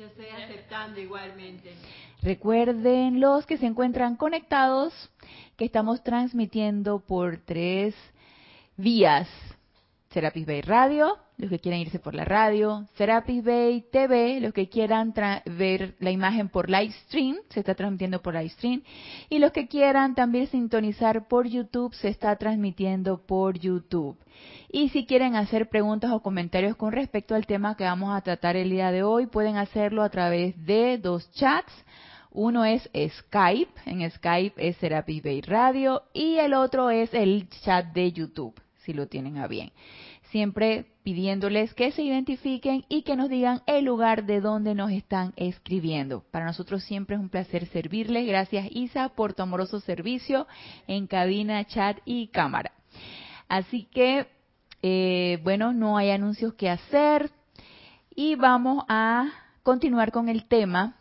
Yo estoy aceptando igualmente. Recuerden los que se encuentran conectados que estamos transmitiendo por tres vías. Serapis Bay Radio, los que quieran irse por la radio, Serapis Bay TV, los que quieran ver la imagen por live stream, se está transmitiendo por live stream, y los que quieran también sintonizar por YouTube, se está transmitiendo por YouTube. Y si quieren hacer preguntas o comentarios con respecto al tema que vamos a tratar el día de hoy, pueden hacerlo a través de dos chats. Uno es Skype, en Skype es Serapis Bay Radio, y el otro es el chat de YouTube, si lo tienen a bien. Siempre pidiéndoles que se identifiquen y que nos digan el lugar de donde nos están escribiendo. Para nosotros siempre es un placer servirles. Gracias Isa por tu amoroso servicio en cabina, chat y cámara. Así que, eh, bueno, no hay anuncios que hacer y vamos a continuar con el tema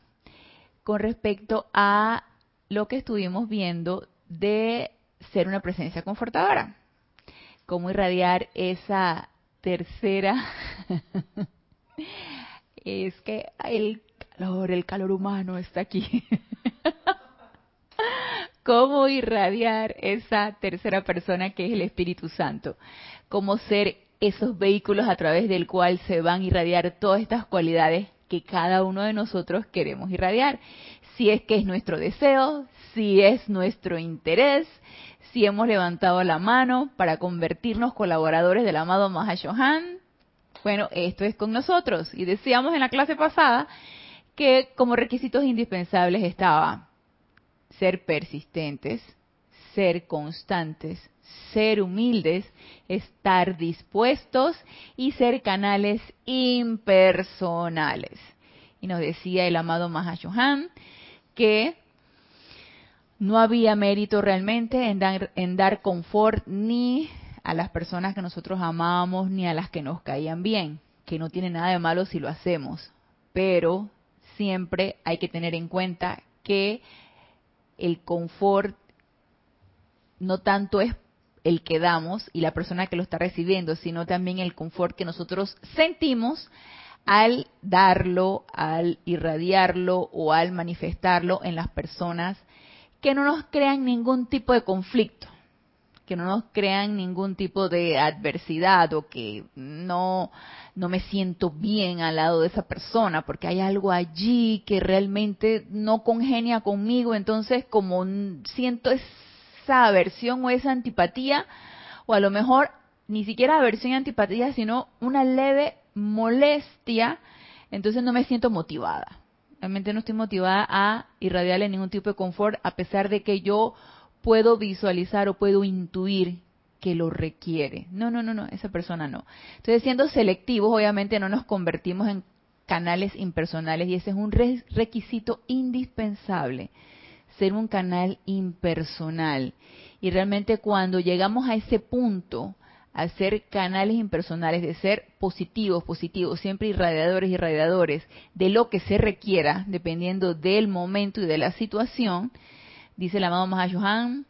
con respecto a lo que estuvimos viendo de ser una presencia confortadora. Cómo irradiar esa tercera. es que el calor, el calor humano está aquí. cómo irradiar esa tercera persona que es el Espíritu Santo, cómo ser esos vehículos a través del cual se van a irradiar todas estas cualidades que cada uno de nosotros queremos irradiar. Si es que es nuestro deseo, si es nuestro interés, si hemos levantado la mano para convertirnos colaboradores del amado Mahashohan, bueno, esto es con nosotros. Y decíamos en la clase pasada que como requisitos indispensables estaba ser persistentes, ser constantes, ser humildes, estar dispuestos y ser canales impersonales. Y nos decía el amado Mahashohan que no había mérito realmente en dar, en dar confort ni a las personas que nosotros amábamos ni a las que nos caían bien, que no tiene nada de malo si lo hacemos, pero siempre hay que tener en cuenta que el confort no tanto es el que damos y la persona que lo está recibiendo, sino también el confort que nosotros sentimos al darlo, al irradiarlo o al manifestarlo en las personas que no nos crean ningún tipo de conflicto, que no nos crean ningún tipo de adversidad o que no no me siento bien al lado de esa persona porque hay algo allí que realmente no congenia conmigo, entonces como siento esa aversión o esa antipatía, o a lo mejor ni siquiera aversión y antipatía, sino una leve molestia, entonces no me siento motivada. Realmente no estoy motivada a irradiarle ningún tipo de confort, a pesar de que yo puedo visualizar o puedo intuir que lo requiere. No, no, no, no, esa persona no. Entonces, siendo selectivos, obviamente no nos convertimos en canales impersonales y ese es un requisito indispensable, ser un canal impersonal. Y realmente cuando llegamos a ese punto, a ser canales impersonales, de ser positivos, positivos, siempre irradiadores, irradiadores, de lo que se requiera, dependiendo del momento y de la situación, dice el amado Mahashohan,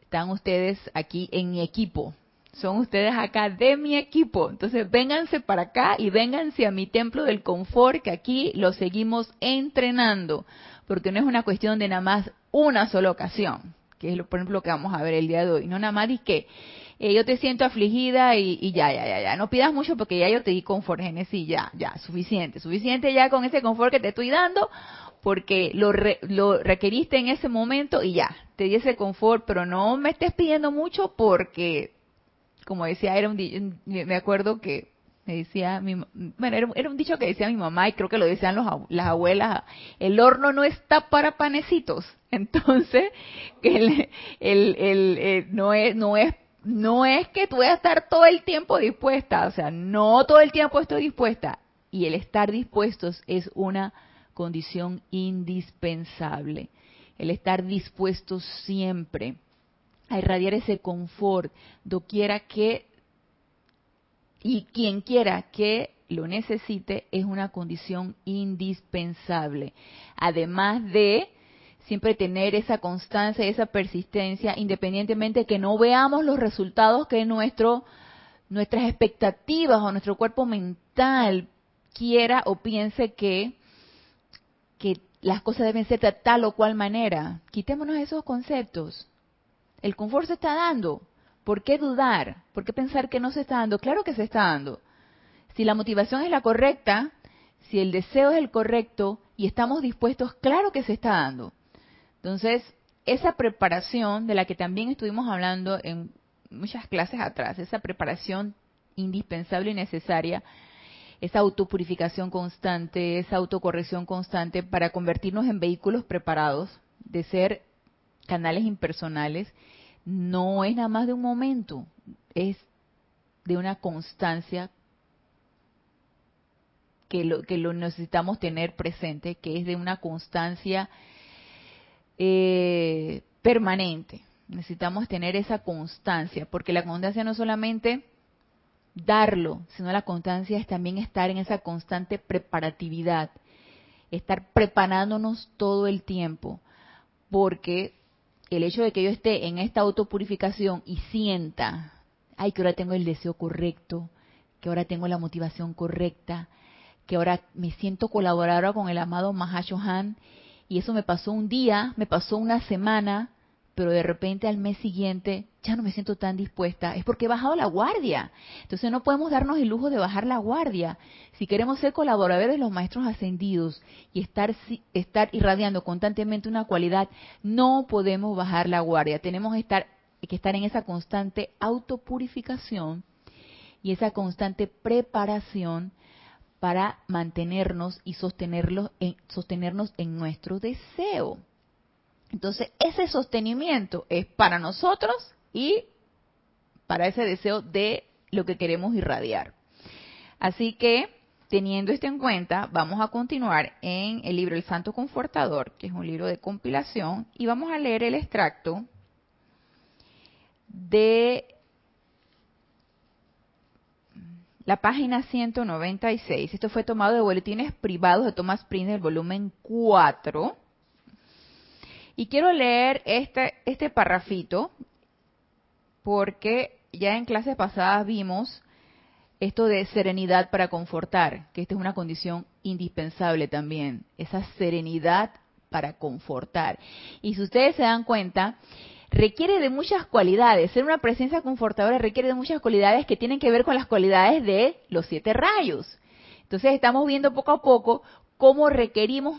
están ustedes aquí en mi equipo. Son ustedes acá de mi equipo. Entonces, vénganse para acá y vénganse a mi templo del confort, que aquí lo seguimos entrenando. Porque no es una cuestión de nada más una sola ocasión, que es, lo, por ejemplo, lo que vamos a ver el día de hoy. No nada más es que eh, yo te siento afligida y, ya, ya, ya, ya. No pidas mucho porque ya yo te di confort, Genesis, ya, ya, suficiente. Suficiente ya con ese confort que te estoy dando porque lo, lo requeriste en ese momento y ya, te di ese confort, pero no me estés pidiendo mucho porque, como decía, era un me acuerdo que me decía, mi, bueno, era, un dicho que decía mi mamá y creo que lo decían los, las abuelas, el horno no está para panecitos, entonces el, el, el, eh, no es, no es no es que tú a estar todo el tiempo dispuesta, o sea, no todo el tiempo estoy dispuesta. Y el estar dispuestos es una condición indispensable. El estar dispuesto siempre a irradiar ese confort, doquiera que y quien quiera que lo necesite es una condición indispensable. Además de siempre tener esa constancia y esa persistencia, independientemente que no veamos los resultados que nuestro, nuestras expectativas o nuestro cuerpo mental quiera o piense que, que las cosas deben ser de tal o cual manera. Quitémonos esos conceptos. El confort se está dando. ¿Por qué dudar? ¿Por qué pensar que no se está dando? Claro que se está dando. Si la motivación es la correcta, si el deseo es el correcto y estamos dispuestos, claro que se está dando. Entonces, esa preparación de la que también estuvimos hablando en muchas clases atrás, esa preparación indispensable y necesaria, esa autopurificación constante, esa autocorrección constante para convertirnos en vehículos preparados, de ser canales impersonales, no es nada más de un momento, es de una constancia que lo, que lo necesitamos tener presente, que es de una constancia eh, permanente. Necesitamos tener esa constancia, porque la constancia no es solamente darlo, sino la constancia es también estar en esa constante preparatividad, estar preparándonos todo el tiempo, porque el hecho de que yo esté en esta autopurificación y sienta, ay, que ahora tengo el deseo correcto, que ahora tengo la motivación correcta, que ahora me siento colaboradora con el amado Mahashohan y eso me pasó un día, me pasó una semana, pero de repente al mes siguiente ya no me siento tan dispuesta, es porque he bajado la guardia. Entonces no podemos darnos el lujo de bajar la guardia. Si queremos ser colaboradores de los maestros ascendidos y estar, estar irradiando constantemente una cualidad, no podemos bajar la guardia. Tenemos que estar, que estar en esa constante autopurificación y esa constante preparación para mantenernos y sostenerlos en, sostenernos en nuestro deseo. Entonces, ese sostenimiento es para nosotros y para ese deseo de lo que queremos irradiar. Así que, teniendo esto en cuenta, vamos a continuar en el libro El Santo Confortador, que es un libro de compilación, y vamos a leer el extracto de la página 196. Esto fue tomado de boletines privados de Thomas Prince, el volumen 4. Y quiero leer este, este parrafito porque ya en clases pasadas vimos esto de serenidad para confortar, que esta es una condición indispensable también, esa serenidad para confortar. Y si ustedes se dan cuenta, requiere de muchas cualidades. Ser una presencia confortadora requiere de muchas cualidades que tienen que ver con las cualidades de los siete rayos. Entonces estamos viendo poco a poco cómo requerimos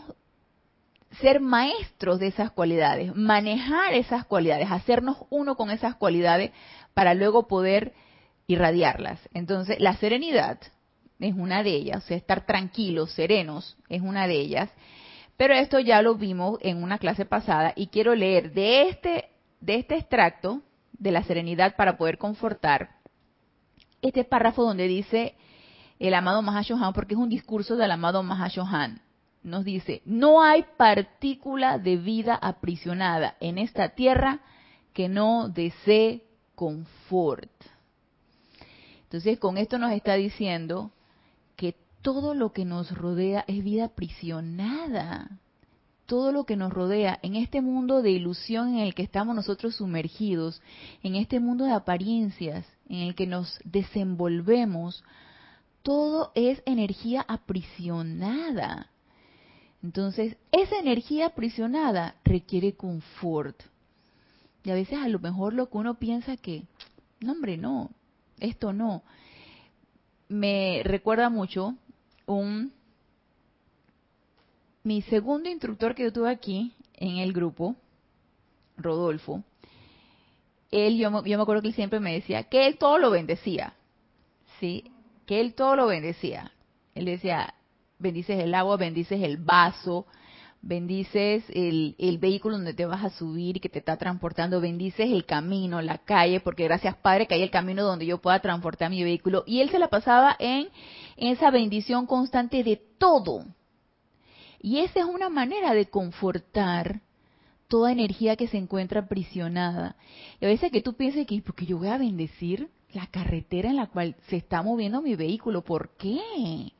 ser maestros de esas cualidades, manejar esas cualidades, hacernos uno con esas cualidades para luego poder irradiarlas. Entonces, la serenidad es una de ellas, o sea, estar tranquilos, serenos, es una de ellas. Pero esto ya lo vimos en una clase pasada y quiero leer de este de este extracto de la serenidad para poder confortar, este párrafo donde dice el amado Mahashohan, porque es un discurso del amado Mahashohan, nos dice, no hay partícula de vida aprisionada en esta tierra que no desee confort. Entonces, con esto nos está diciendo que todo lo que nos rodea es vida aprisionada todo lo que nos rodea, en este mundo de ilusión en el que estamos nosotros sumergidos, en este mundo de apariencias en el que nos desenvolvemos, todo es energía aprisionada. Entonces, esa energía aprisionada requiere confort. Y a veces a lo mejor lo que uno piensa que, no hombre, no, esto no. Me recuerda mucho un mi segundo instructor que yo tuve aquí en el grupo, Rodolfo, él, yo, yo me acuerdo que él siempre me decía que él todo lo bendecía, ¿sí? Que él todo lo bendecía. Él decía, bendices el agua, bendices el vaso, bendices el, el, vehículo donde te vas a subir y que te está transportando, bendices el camino, la calle, porque gracias Padre que hay el camino donde yo pueda transportar mi vehículo. Y él se la pasaba en esa bendición constante de todo, Y esa es una manera de confortar toda energía que se encuentra aprisionada. Y a veces que tú pienses que, porque yo voy a bendecir la carretera en la cual se está moviendo mi vehículo, ¿por qué?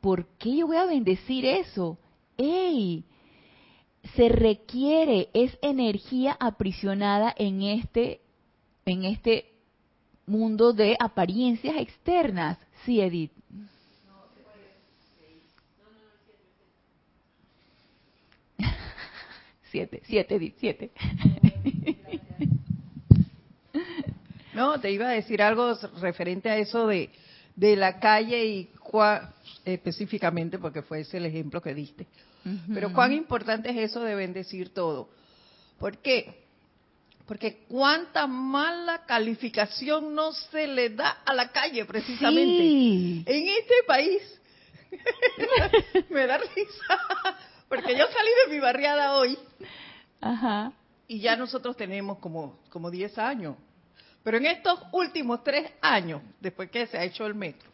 ¿Por qué yo voy a bendecir eso? ¡Ey! Se requiere, es energía aprisionada en este, en este mundo de apariencias externas. Sí, Edith. Siete, siete, siete. No, te iba a decir algo referente a eso de, de la calle y específicamente porque fue ese el ejemplo que diste. Pero cuán importante es eso de bendecir todo. ¿Por qué? Porque cuánta mala calificación no se le da a la calle precisamente. En este país. Me da risa. Porque yo salí de mi barriada hoy. Ajá. Y ya nosotros tenemos como, como 10 años. Pero en estos últimos tres años, después que se ha hecho el metro,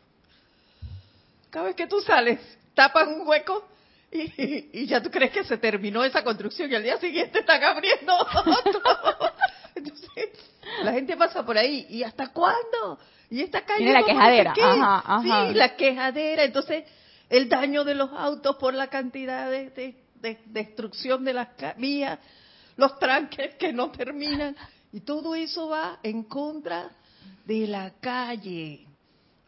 cada vez que tú sales, tapan un hueco y, ya tú crees que se terminó esa construcción y al día siguiente están abriendo otro. Entonces, la gente pasa por ahí y ¿hasta cuándo? Y esta calle... Tiene la quejadera. Ajá, ajá. Sí, la quejadera. Entonces, el daño de los autos por la cantidad de, destrucción de las vías, los tranques que no terminan. Y todo eso va en contra de la calle.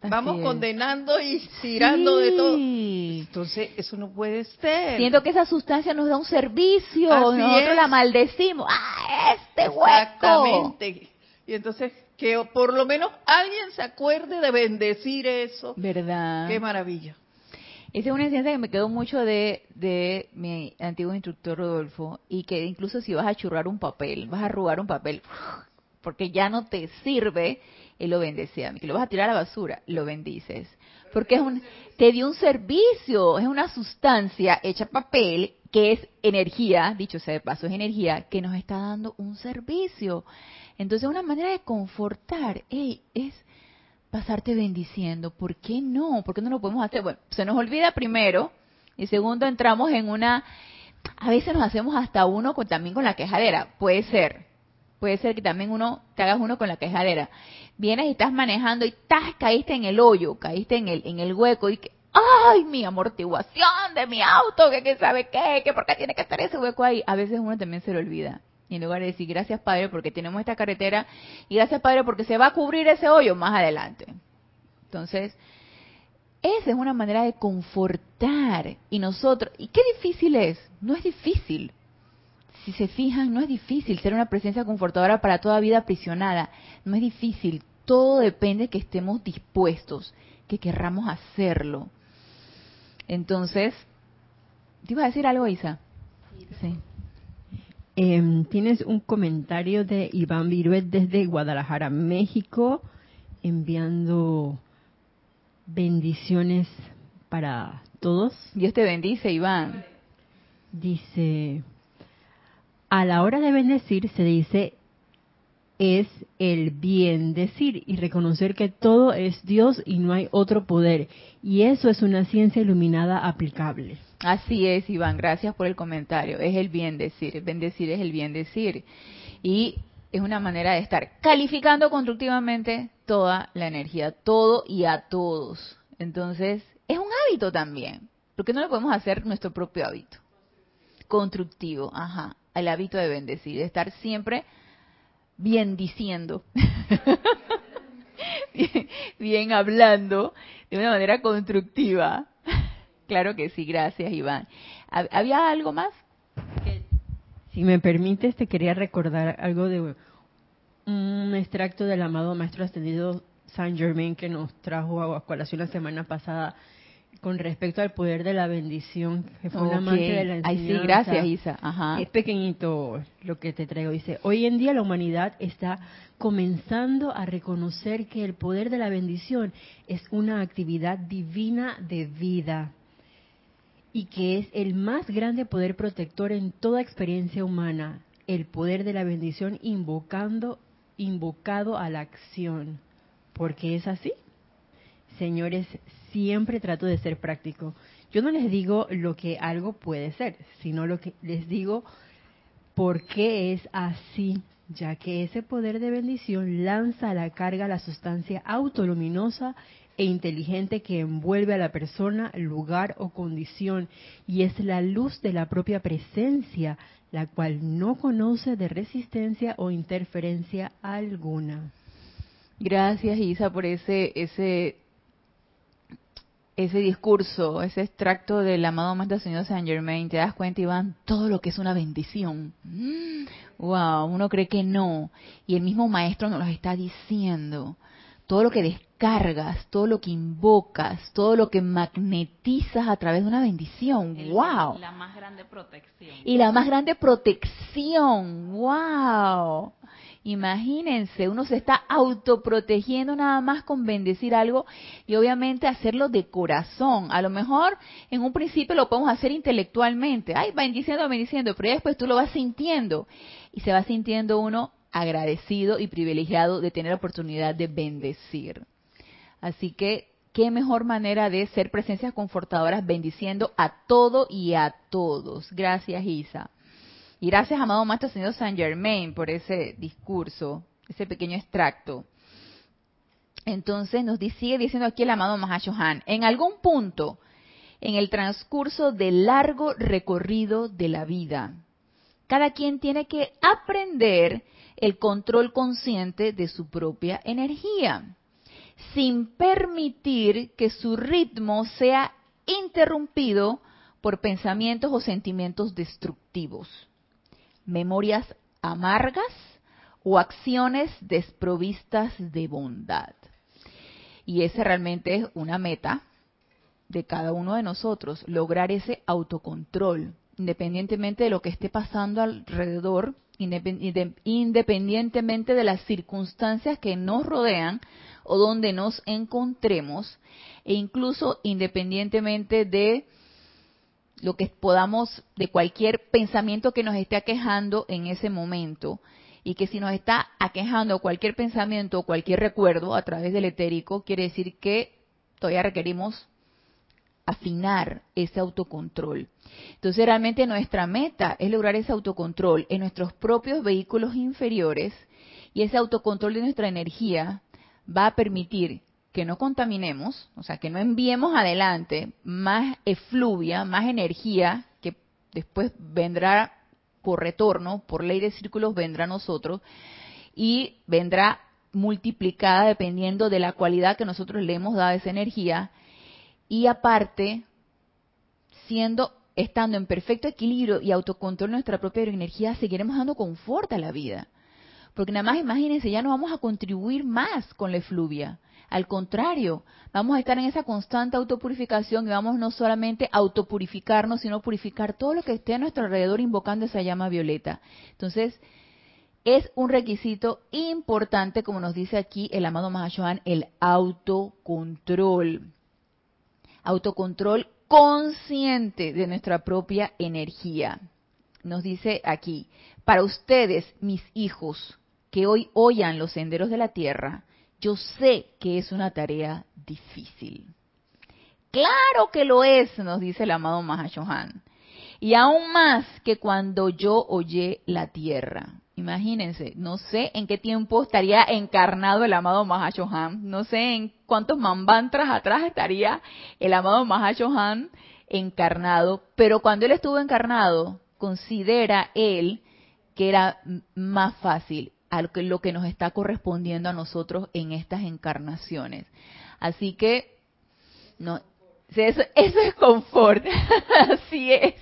Vamos condenando y tirando de todo. Entonces, eso no puede ser. Siento que esa sustancia nos da un servicio. nosotros la maldecimos. ¡Ah, este hueco! Exactamente. Y entonces, que por lo menos alguien se acuerde de bendecir eso. ¿Verdad? Qué maravilla. Esa es una enseñanza que me quedó mucho de, de mi antiguo instructor Rodolfo. Y que incluso si vas a churrar un papel, vas a arrugar un papel, porque ya no te sirve él lo bendice a mí. Que lo vas a tirar a la basura, lo bendices. Porque es un, te dio un servicio, es una sustancia hecha papel que es energía, dicho sea de paso, es energía que nos está dando un servicio. Entonces, una manera de confortar es pasarte bendiciendo. ¿Por qué no? ¿Por qué no lo podemos hacer? Bueno, se nos olvida primero y segundo entramos en una... A veces nos hacemos hasta uno con, también con la quejadera. Puede ser, Puede ser que también uno te hagas uno con la quejadera. Vienes y estás manejando y ¡tas! caíste en el hoyo, caíste en el, en el hueco y que, ¡ay, mi amortiguación de mi auto! que sabe qué? ¿Que por qué tiene que estar ese hueco ahí? A veces uno también se lo olvida. Y en lugar de decir gracias Padre porque tenemos esta carretera y gracias Padre porque se va a cubrir ese hoyo más adelante. Entonces, esa es una manera de confortar. Y nosotros, ¿y qué difícil es? No es difícil si se fijan, no es difícil ser una presencia confortadora para toda vida aprisionada. No es difícil. Todo depende de que estemos dispuestos, que querramos hacerlo. Entonces, ¿te ibas a decir algo, Isa? Sí. Em, tienes un comentario de Iván Viruet desde Guadalajara, México, enviando bendiciones para todos. Dios te bendice, Iván. Dice, a la hora de bendecir se dice es el bien decir y reconocer que todo es Dios y no hay otro poder. Y eso es una ciencia iluminada aplicable. Así es, Iván, gracias por el comentario. Es el bien decir, bendecir es el bien decir. Y es una manera de estar calificando constructivamente toda la energía, todo y a todos. Entonces, es un hábito también. ¿Por qué no lo podemos hacer nuestro propio hábito? Constructivo, ajá el hábito de bendecir, de estar siempre bien diciendo, bien, hablando, de una manera constructiva. Claro que sí, gracias Iván. ¿Había algo más? Si me permites, te quería recordar algo de un extracto del amado Maestro Ascendido Saint Germain que nos trajo a colación la semana pasada con respecto al poder de la bendición, que fue una amante de la enseñanza. Ay, sí, gracias, Isa. Ajá. Es pequeñito lo que te traigo. Dice, hoy en día la humanidad está comenzando a reconocer que el poder de la bendición es una actividad divina de vida y que es el más grande poder protector en toda experiencia humana, el poder de la bendición invocando, invocado a la acción. ¿Por qué es así? Señores, siempre trato de ser práctico. Yo no les digo lo que algo puede ser, sino lo que les digo por qué es así, ya que ese poder de bendición lanza a la carga la sustancia autoluminosa e inteligente que envuelve a la persona, lugar o condición, y es la luz de la propia presencia, la cual no conoce de resistencia o interferencia alguna. Gracias Isa por ese ese ese discurso, ese extracto del amado Maestro Señor Saint Germain, te das cuenta, Iván, todo lo que es una bendición. Wow, uno cree que no. Y el mismo Maestro nos lo está diciendo. Todo lo que descargas, todo lo que invocas, todo lo que magnetizas a través de una bendición. wow. La más grande protección. Y la más grande protección. Wow. Imagínense, uno se está autoprotegiendo nada más con bendecir algo y obviamente hacerlo de corazón. A lo mejor en un principio lo podemos hacer intelectualmente, ay, bendiciendo, bendiciendo, pero después tú lo vas sintiendo y se va sintiendo uno agradecido y privilegiado de tener la oportunidad de bendecir. Así que, qué mejor manera de ser presencias confortadoras bendiciendo a todo y a todos. Gracias, Isa. Y gracias, amado Maestro Señor Saint Germain, por ese discurso, ese pequeño extracto. Entonces nos sigue diciendo aquí el amado Mahashohan, en algún punto, en el transcurso del largo recorrido de la vida, cada quien tiene que aprender el control consciente de su propia energía, sin permitir que su ritmo sea interrumpido por pensamientos o sentimientos destructivos memorias amargas o acciones desprovistas de bondad. Y esa realmente es una meta de cada uno de nosotros, lograr ese autocontrol, independientemente de lo que esté pasando alrededor, independientemente de las circunstancias que nos rodean o donde nos encontremos, e incluso independientemente de lo que podamos, de cualquier pensamiento que nos esté aquejando en ese momento, y que si nos está aquejando cualquier pensamiento o cualquier recuerdo a través del etérico, quiere decir que todavía requerimos afinar ese autocontrol. Entonces realmente nuestra meta es lograr ese autocontrol en nuestros propios vehículos inferiores y ese autocontrol de nuestra energía va a permitir que no contaminemos, o sea, que no enviemos adelante más efluvia, más energía que después vendrá por retorno, por ley de círculos vendrá a nosotros y vendrá multiplicada dependiendo de la cualidad que nosotros le hemos dado a esa energía y aparte siendo estando en perfecto equilibrio y autocontrol de nuestra propia energía seguiremos dando confort a la vida porque nada más imagínense ya no vamos a contribuir más con la efluvia al contrario, vamos a estar en esa constante autopurificación y vamos no solamente a autopurificarnos, sino purificar todo lo que esté a nuestro alrededor invocando esa llama violeta. Entonces, es un requisito importante, como nos dice aquí el amado Mahashohan, el autocontrol. Autocontrol consciente de nuestra propia energía. Nos dice aquí, para ustedes, mis hijos, que hoy oyan los senderos de la tierra, yo sé que es una tarea difícil. Claro que lo es, nos dice el amado Mahashohan. Y aún más que cuando yo oye la tierra. Imagínense, no sé en qué tiempo estaría encarnado el amado Mahashohan, no sé en cuántos mambantras atrás estaría el amado Mahashohan encarnado, pero cuando él estuvo encarnado, considera él que era más fácil lo que nos está correspondiendo a nosotros en estas encarnaciones. Así que, no, eso es confort, así es.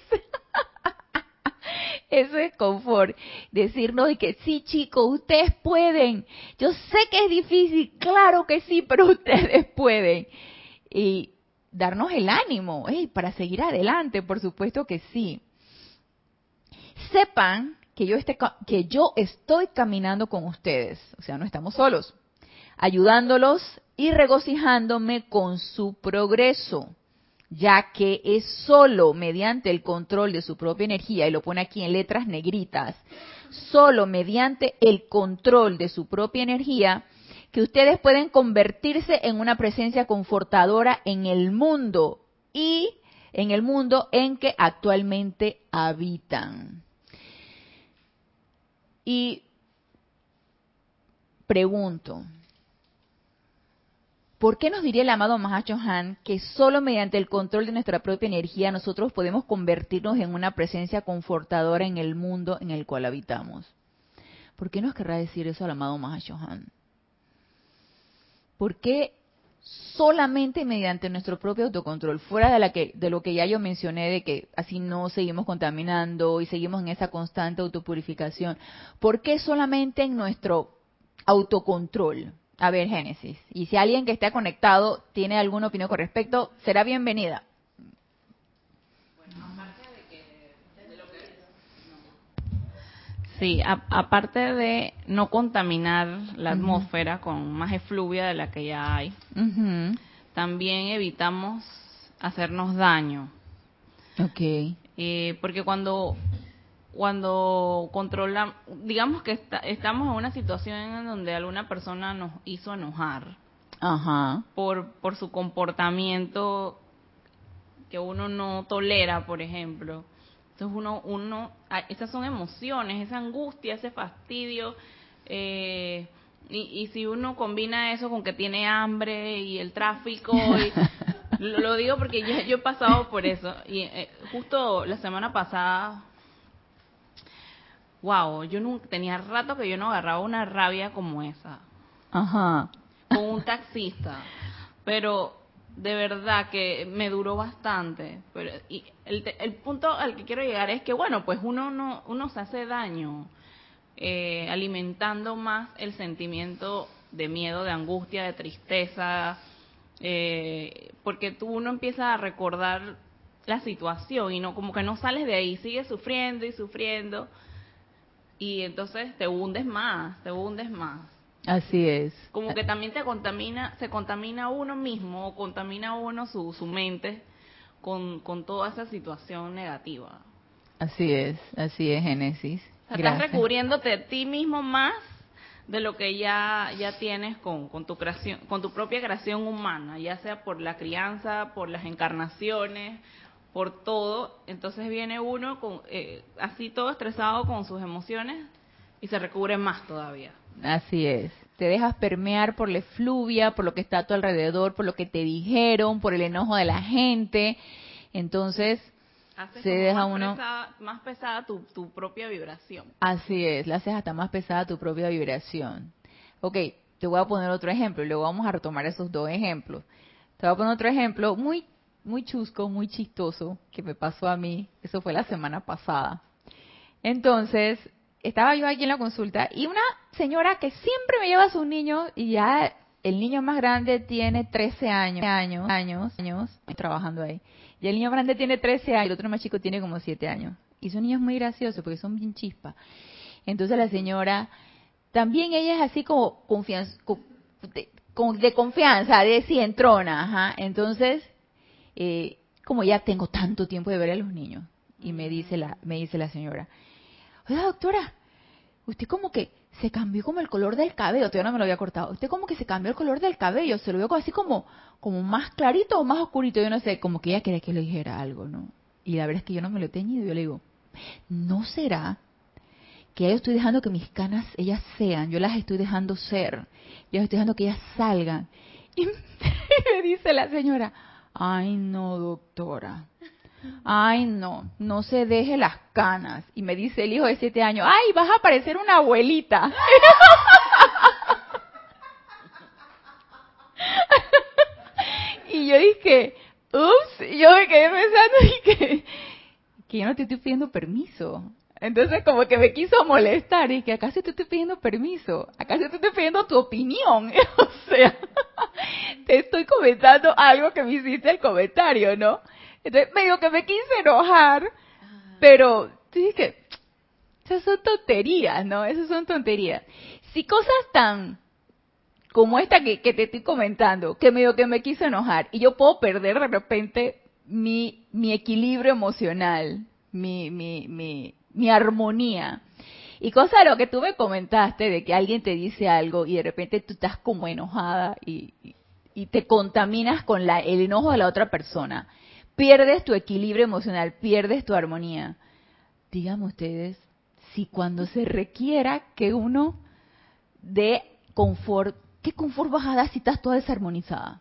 Eso es confort. Decirnos de que sí, chicos, ustedes pueden. Yo sé que es difícil, claro que sí, pero ustedes pueden. Y darnos el ánimo para seguir adelante, por supuesto que sí. Sepan que yo, que yo estoy caminando con ustedes, o sea, no estamos solos, ayudándolos y regocijándome con su progreso, ya que es solo mediante el control de su propia energía, y lo pone aquí en letras negritas, solo mediante el control de su propia energía, que ustedes pueden convertirse en una presencia confortadora en el mundo y en el mundo en que actualmente habitan. Y pregunto, ¿por qué nos diría el amado Mahacho Han que solo mediante el control de nuestra propia energía nosotros podemos convertirnos en una presencia confortadora en el mundo en el cual habitamos? ¿Por qué nos querrá decir eso el amado Mahacho Han? ¿Por qué solamente mediante nuestro propio autocontrol, fuera de, la que, de lo que ya yo mencioné, de que así no seguimos contaminando y seguimos en esa constante autopurificación? ¿Por qué solamente en nuestro autocontrol? A ver, Génesis. Y si alguien que esté conectado tiene alguna opinión con respecto, será bienvenida. Sí, aparte de no contaminar la atmósfera con más efluvia de la que ya hay, también evitamos hacernos daño. Ok. Eh, porque cuando cuando controla, digamos que estamos en una situación en donde alguna persona nos hizo enojar Ajá. por por su comportamiento que uno no tolera, por ejemplo entonces uno, uno, ah, esas son emociones, esa angustia, ese fastidio. Eh, y, si uno combina eso con que tiene hambre y el tráfico, lo, digo porque yo, yo, he pasado por eso. Y eh, justo la semana pasada, wow, yo nunca, tenía rato que yo no agarraba una rabia como esa. Ajá. Con un taxista. Pero de verdad que me duró bastante. Pero, y el, el, punto al que quiero llegar es que, bueno, pues uno no uno se hace daño eh, alimentando más el sentimiento de miedo, de angustia, de tristeza, eh, porque tú uno empieza a recordar la situación y no como que no sales de ahí, sigues sufriendo y sufriendo y entonces te hundes más, te hundes más. Así es. Como que también te contamina, se contamina uno mismo o contamina uno su, su mente con, con toda esa situación negativa. Así es, así es, Génesis. estás recubriéndote a ti mismo más de lo que ya, ya tienes con, con, tu creación, con tu propia creación humana, ya sea por la crianza, por las encarnaciones, por todo. Entonces viene uno con, eh, así todo estresado con sus emociones y se recubre más todavía. Así es. Te dejas permear por la efluvia, por lo que está a tu alrededor, por lo que te dijeron, por el enojo de la gente. Entonces, se deja más uno pesada, más pesada tu, tu, propia vibración. Así es, la haces hasta más pesada tu propia vibración. Ok, te voy a poner otro ejemplo y luego vamos a retomar esos dos ejemplos. Te voy a poner otro ejemplo muy muy chusco, muy chistoso que me pasó a mí. Eso fue la semana pasada. Entonces, estaba yo aquí en la consulta y una señora que siempre me lleva a sus niños y ya el niño más grande tiene 13 años, años, años, años, trabajando ahí. Y el niño grande tiene 13 años, el otro más chico tiene como 7 años. Y son niños muy graciosos porque son bien chispas. Entonces la señora, también ella es así como confianza, de, confianza, de cientrona, ajá. Entonces, eh, como ya tengo tanto tiempo de ver a los niños, y me dice la, me dice la señora, oiga doctora, usted como que se cambió como el color del cabello, todavía no me lo había cortado, usted como que se cambió el color del cabello, se lo veo así como, como más clarito o más oscurito, yo no sé, como que ella quería que le dijera algo, ¿no? Y la verdad es que yo no me lo he teñido, yo le digo, ¿no será que yo estoy dejando que mis canas, ellas sean, yo las estoy dejando ser, yo estoy dejando que ellas salgan? Y me dice la señora, ay no, doctora, Ay, no, no se deje las canas. Y me dice el hijo de siete años, ay, vas a parecer una abuelita. y yo dije, ups, yo me quedé pensando y que, que yo no te estoy pidiendo permiso. Entonces como que me quiso molestar y que acá sí te estoy pidiendo permiso, acá sí te estoy pidiendo tu opinión, o sea, te estoy comentando algo que me hiciste el comentario, ¿no? Entonces, medio que me quise enojar, pero dije, esas son tonterías, ¿no? Esas son tonterías. Si cosas tan como esta que, te estoy comentando, que medio que me quise enojar, y yo puedo perder de repente mi, mi equilibrio emocional, mi, mi, mi, mi armonía. Y cosa de lo que tú me comentaste, de que alguien te dice algo y de repente tú estás como enojada y, y te contaminas con la, el enojo de la otra persona pierdes tu equilibrio emocional, pierdes tu armonía. Díganme ustedes si cuando se requiera que uno dé confort, ¿qué confort vas a dar si estás toda desarmonizada?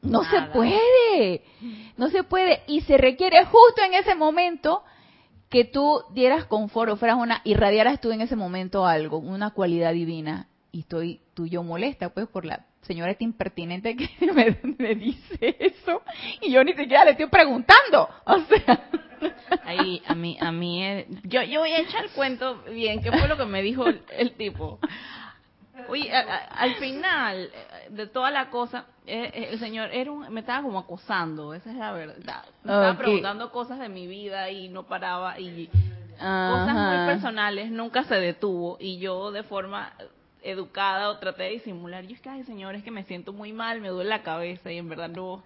No se puede, no se puede. Y se requiere justo en ese momento que tú dieras confort o fueras una, irradiaras tú en ese momento algo, una cualidad divina. Y estoy tú yo molesta, pues, por la señora esta impertinente que me, me dice eso. Y yo ni siquiera le estoy preguntando. O sea, Ahí, a mí, a mí, eh, yo, yo voy a echar el cuento bien, ¿qué fue lo que me dijo el tipo? Oye, a- a- al final eh, de toda la cosa, eh, eh, el señor era un- me estaba como acosando, esa es la verdad. Me estaba preguntando cosas de mi vida y no paraba y cosas muy personales, nunca se detuvo y yo de forma educada o traté de disimular. Yo es que, ay señor, es que me siento muy mal, me duele la cabeza y en verdad no,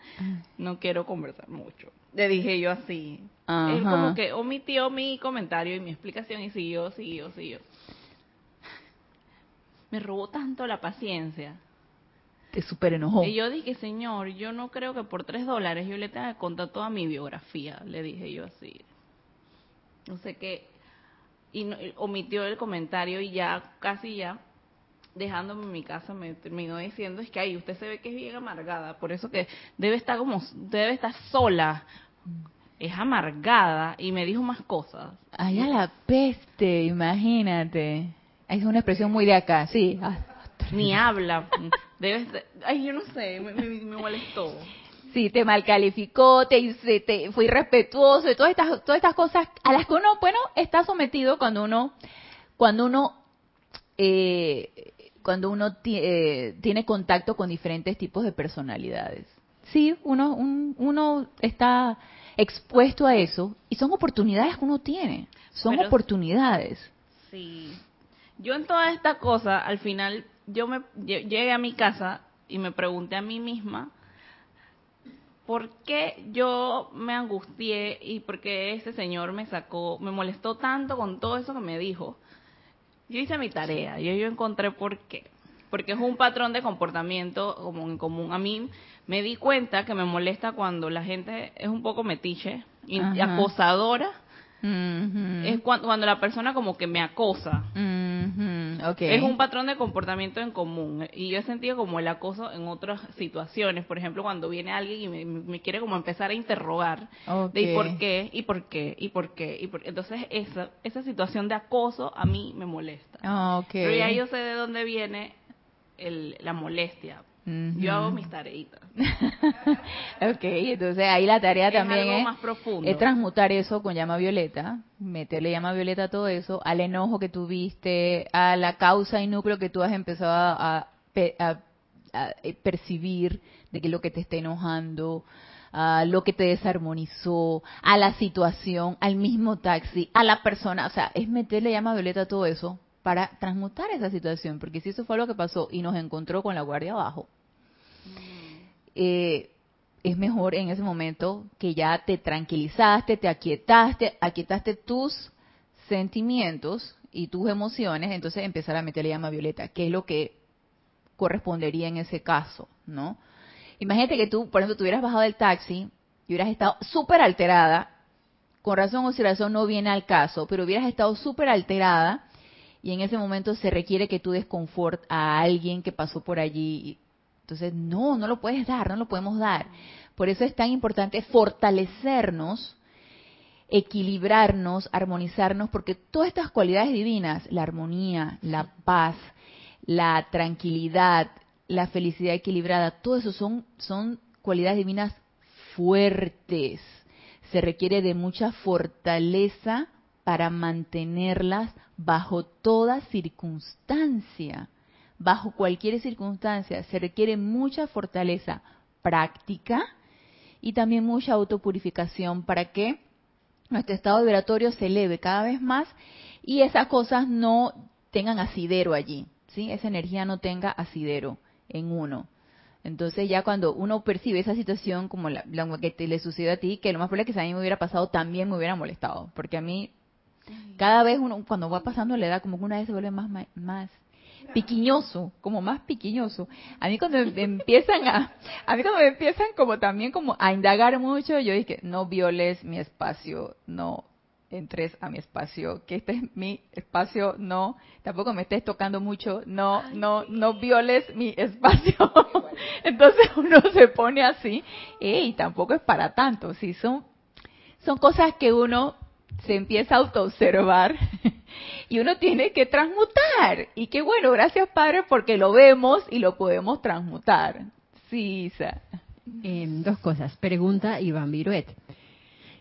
no quiero conversar mucho. Le dije yo así. Él como que omitió mi comentario y mi explicación y siguió, siguió, siguió. Me robó tanto la paciencia. Te super enojó. Y yo dije, señor, yo no creo que por tres dólares yo le tenga que contar toda mi biografía. Le dije yo así. No sé qué. Y no- y omitió el comentario y ya, casi ya, dejándome en mi casa, me terminó diciendo, es que ahí usted se ve que es bien amargada. Por eso que debe estar como, debe estar sola. Es amargada. Y me dijo más cosas. Ay, a la peste, imagínate. Es una expresión muy de acá, sí. Ah, Ni habla. Debe estar- ay, yo no sé, me, me, me molestó. Sí, te malcalificó, te, te fue irrespetuoso y todas estas, todas estas cosas a las que uno, bueno, está sometido cuando uno, cuando uno, eh, cuando uno eh, tiene contacto con diferentes tipos de personalidades. Sí, uno, un- uno está expuesto a eso y son oportunidades que uno tiene, son Pero- oportunidades. Sí. Yo en toda esta cosa, al final, yo me lle- llegué a mi casa y me pregunté a mí misma, ¿por qué yo me angustié y por qué ese señor me sacó, me molestó tanto con todo eso que me dijo? Yo hice mi tarea y yo encontré por qué. Porque es un patrón de comportamiento como en común. A mí me di cuenta que me molesta cuando la gente es un poco metiche y acosadora. Es cuando, cuando la persona como que me acosa. Ujú, Es un patrón de comportamiento en común. Y yo he sentido como el acoso en otras situaciones. Por ejemplo, cuando viene alguien y me, me quiere como empezar a interrogar. De ¿y por qué? ¿Y por qué? ¿Y por qué? ¿Y por qué? Entonces, esa, esa situación de acoso a mí me molesta. Ah, ok. Pero ya yo sé de dónde viene el, la molestia. Yo hago mis tareitas. ok, entonces ahí la tarea Es también algo es, más profundo. es transmutar eso con llama violeta, meterle llama violeta a todo eso, al enojo que tuviste, a la causa y núcleo que tú has empezado a, a pe- a- a, eh, percibir de que lo que te está enojando, a lo que te desarmonizó, a la situación, al mismo taxi, a la persona, o sea, es meterle llama violeta a todo eso para transmutar esa situación, porque si eso fue lo que pasó y nos encontró con la guardia abajo, eh, es mejor en ese momento que ya te tranquilizaste, te aquietaste, aquietaste tus sentimientos y tus emociones, entonces empezar a meterle llama violeta, que es lo que correspondería en ese caso, ¿no? Imagínate que tú, por ejemplo, tú hubieras bajado del taxi y hubieras estado súper alterada, con razón o sin razón no viene al caso, pero hubieras estado súper alterada y en ese momento se requiere que tú des confort a alguien que pasó por allí. Entonces, no, no lo puedes dar, no lo podemos dar. Por eso es tan importante fortalecernos, equilibrarnos, armonizarnos, porque todas estas cualidades divinas, la armonía, la paz, la tranquilidad, la felicidad equilibrada, todo eso son, son cualidades divinas fuertes. Se requiere de mucha fortaleza para mantenerlas bajo toda circunstancia. Bajo cualquier circunstancia se requiere mucha fortaleza práctica y también mucha autopurificación para que nuestro estado vibratorio se eleve cada vez más y esas cosas no tengan asidero allí, ¿sí? Esa energía no tenga asidero en uno. Entonces ya cuando uno percibe esa situación como la, que te le sucedió a ti, que lo más probable es que si a mí me hubiera pasado también me hubiera molestado, porque a mí cada vez uno cuando va pasando la edad como que una vez se vuelve más más piquiñoso, como más piquiñoso. A mí cuando me empiezan a, a mí cuando me empiezan como también como a indagar mucho, yo dije, no violes mi espacio, no entres a mi espacio, que este es mi espacio, no, tampoco me estés tocando mucho, no, no, no violes mi espacio. Entonces uno se pone así, y tampoco es para tanto, sí, son, son cosas que uno se empieza a autoobservar y uno tiene que transmutar. Y qué bueno, gracias Padre, porque lo vemos y lo podemos transmutar. Sí, Isa. dos cosas. Pregunta Iván Viruet.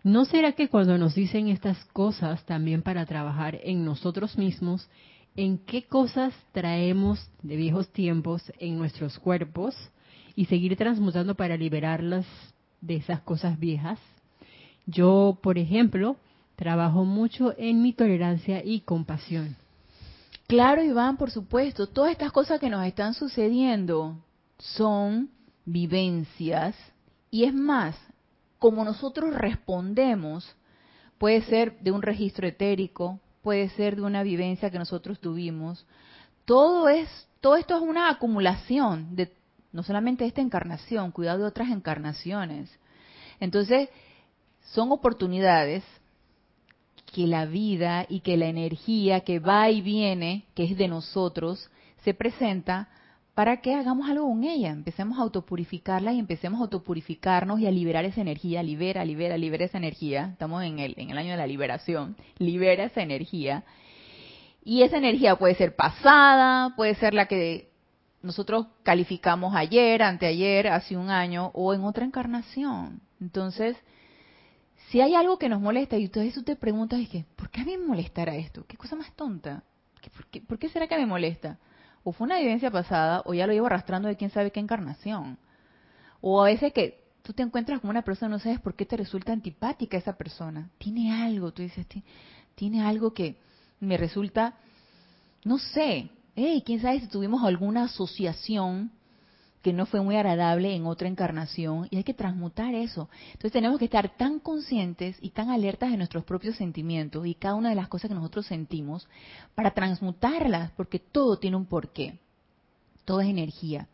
¿No será que cuando nos dicen estas cosas también para trabajar en nosotros mismos, en qué cosas traemos de viejos tiempos en nuestros cuerpos y seguir transmutando para liberarlas de esas cosas viejas? Yo, por ejemplo, trabajo mucho en mi tolerancia y compasión. Claro, Iván, por supuesto. Todas estas cosas que nos están sucediendo son vivencias. Y es más, como nosotros respondemos, puede ser de un registro etérico, puede ser de una vivencia que nosotros tuvimos. Todo es, todo esto es una acumulación de no solamente esta encarnación, cuidado de otras encarnaciones. Entonces, son oportunidades que la vida y que la energía que va y viene, que es de nosotros, se presenta para que hagamos algo con ella, empecemos a autopurificarla y empecemos a autopurificarnos y a liberar esa energía, libera, libera, libera esa energía, estamos en el, en el año de la liberación, libera esa energía. Y esa energía puede ser pasada, puede ser la que nosotros calificamos ayer, anteayer, hace un año o en otra encarnación. Entonces, si hay algo que nos molesta y entonces tú te preguntas, es ¿por qué a mí me molestará esto? ¿Qué cosa más tonta? por, qué, será que me molesta? O fue una vivencia pasada o ya lo llevo arrastrando de quién sabe qué encarnación. O a veces que tú te encuentras con una persona no sabes por qué te resulta antipática esa persona. Tiene algo, tú dices, tiene algo que me resulta, no sé, hey, quién sabe si tuvimos alguna asociación que no fue muy agradable en otra encarnación y hay que transmutar eso. Entonces tenemos que estar tan conscientes y tan alertas de nuestros propios sentimientos y cada una de las cosas que nosotros sentimos para transmutarlas, porque todo tiene un porqué. Todo es energía.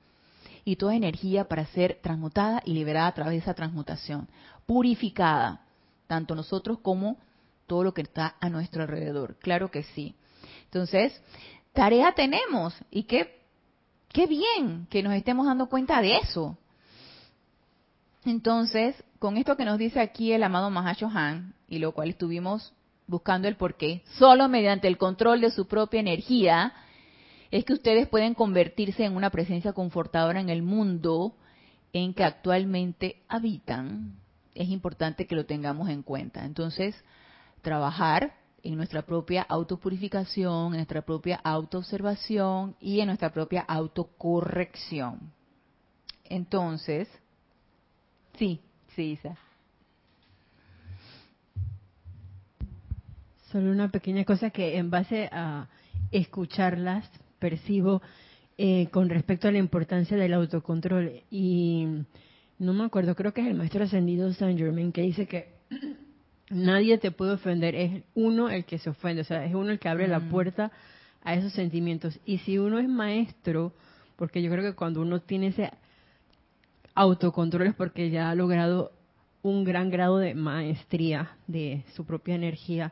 Y toda energía para ser transmutada y liberada a través de esa transmutación. Purificada, tanto nosotros como todo lo que está a nuestro alrededor. Claro que sí. Entonces, tarea tenemos. ¿Y qué Qué bien que nos estemos dando cuenta de eso. Entonces, con esto que nos dice aquí el amado Han, y lo cual estuvimos buscando el porqué, solo mediante el control de su propia energía, es que ustedes pueden convertirse en una presencia confortadora en el mundo en que actualmente habitan. Es importante que lo tengamos en cuenta. Entonces, trabajar en nuestra propia autopurificación, en nuestra propia autoobservación y en nuestra propia autocorrección. Entonces, sí, sí, Isa. Solo una pequeña cosa que en base a escucharlas percibo eh, con respecto a la importancia del autocontrol. Y no me acuerdo, creo que es el maestro ascendido Saint Germain que dice que nadie te puede ofender, es uno el que se ofende, o sea, es uno el que abre la puerta a esos sentimientos. Y si uno es maestro, porque yo creo que cuando uno tiene ese autocontrol es porque ya ha logrado un gran grado de maestría de su propia energía.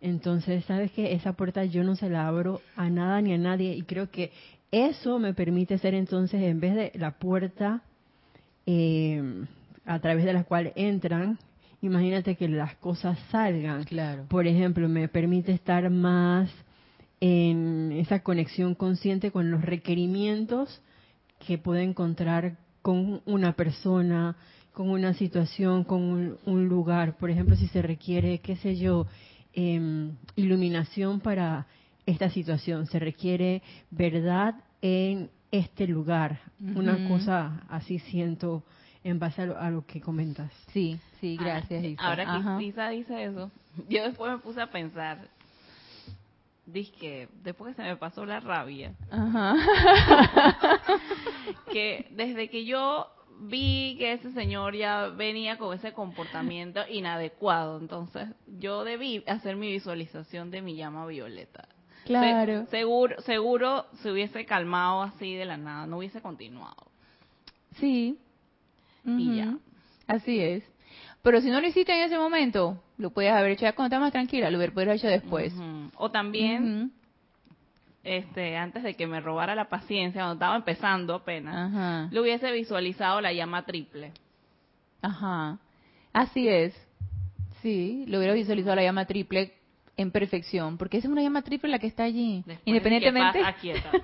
Entonces, sabes que esa puerta yo no se la abro a nada ni a nadie y creo que eso me permite ser entonces, en vez de la puerta eh, a través de la cual entran imagínate que las cosas salgan. Claro. Por ejemplo, me permite estar más en esa conexión consciente con los requerimientos que puedo encontrar con una persona, con una situación, con un, lugar. Por ejemplo, si se requiere, qué sé yo, em, iluminación para esta situación, se requiere verdad en este lugar. Una cosa así siento en base a lo, que comentas. Sí, sí, gracias. Ahora, que Isa dice eso, yo después me puse a pensar, dije que después que se me pasó la rabia, que desde que yo vi que ese señor ya venía con ese comportamiento inadecuado, entonces yo debí hacer mi visualización de mi llama violeta. Claro. Se- seguro, seguro se hubiese calmado así de la nada, no hubiese continuado. Sí. Y ya. Así es. Pero si no lo hiciste en ese momento, lo puedes haber hecho ya cuando estás más tranquila, lo hubieras podido haber hecho después. O también, este, antes de que me robara la paciencia, cuando estaba empezando apenas, Ajá. le hubiese visualizado la llama triple. Ajá. Así es. Sí, lo hubiera visualizado la llama triple en perfección, porque esa es una llama triple la que está allí. Después de que Independientemente, pasa,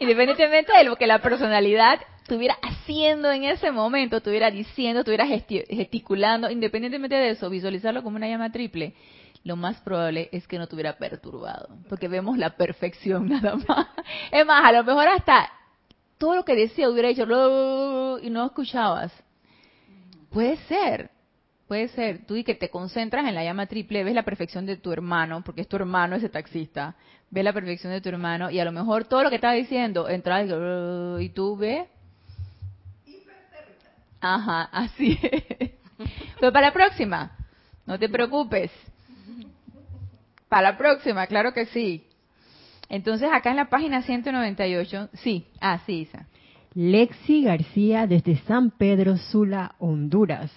independientemente de lo que la personalidad estuviera haciendo en ese momento, estuviera diciendo, estuviera gesti- gesticulando, independientemente de eso, visualizarlo como una llama triple, lo más probable es que no estuviera perturbado, porque vemos la perfección nada más. Es más, a lo mejor hasta todo lo que decía hubiera "Lo", y no escuchabas. Puede ser, puede ser. Tú y que te concentras en la llama triple, ves la perfección de tu hermano, porque es tu hermano ese taxista, ves la perfección de tu hermano y a lo mejor todo lo que estaba diciendo "Lo", y tú ves. Ajá, así es. Pero para la próxima, no te preocupes. Para la próxima, claro que sí. Entonces acá en la página 198, sí, ah, sí, Isa. Lexi García desde San Pedro Sula, Honduras.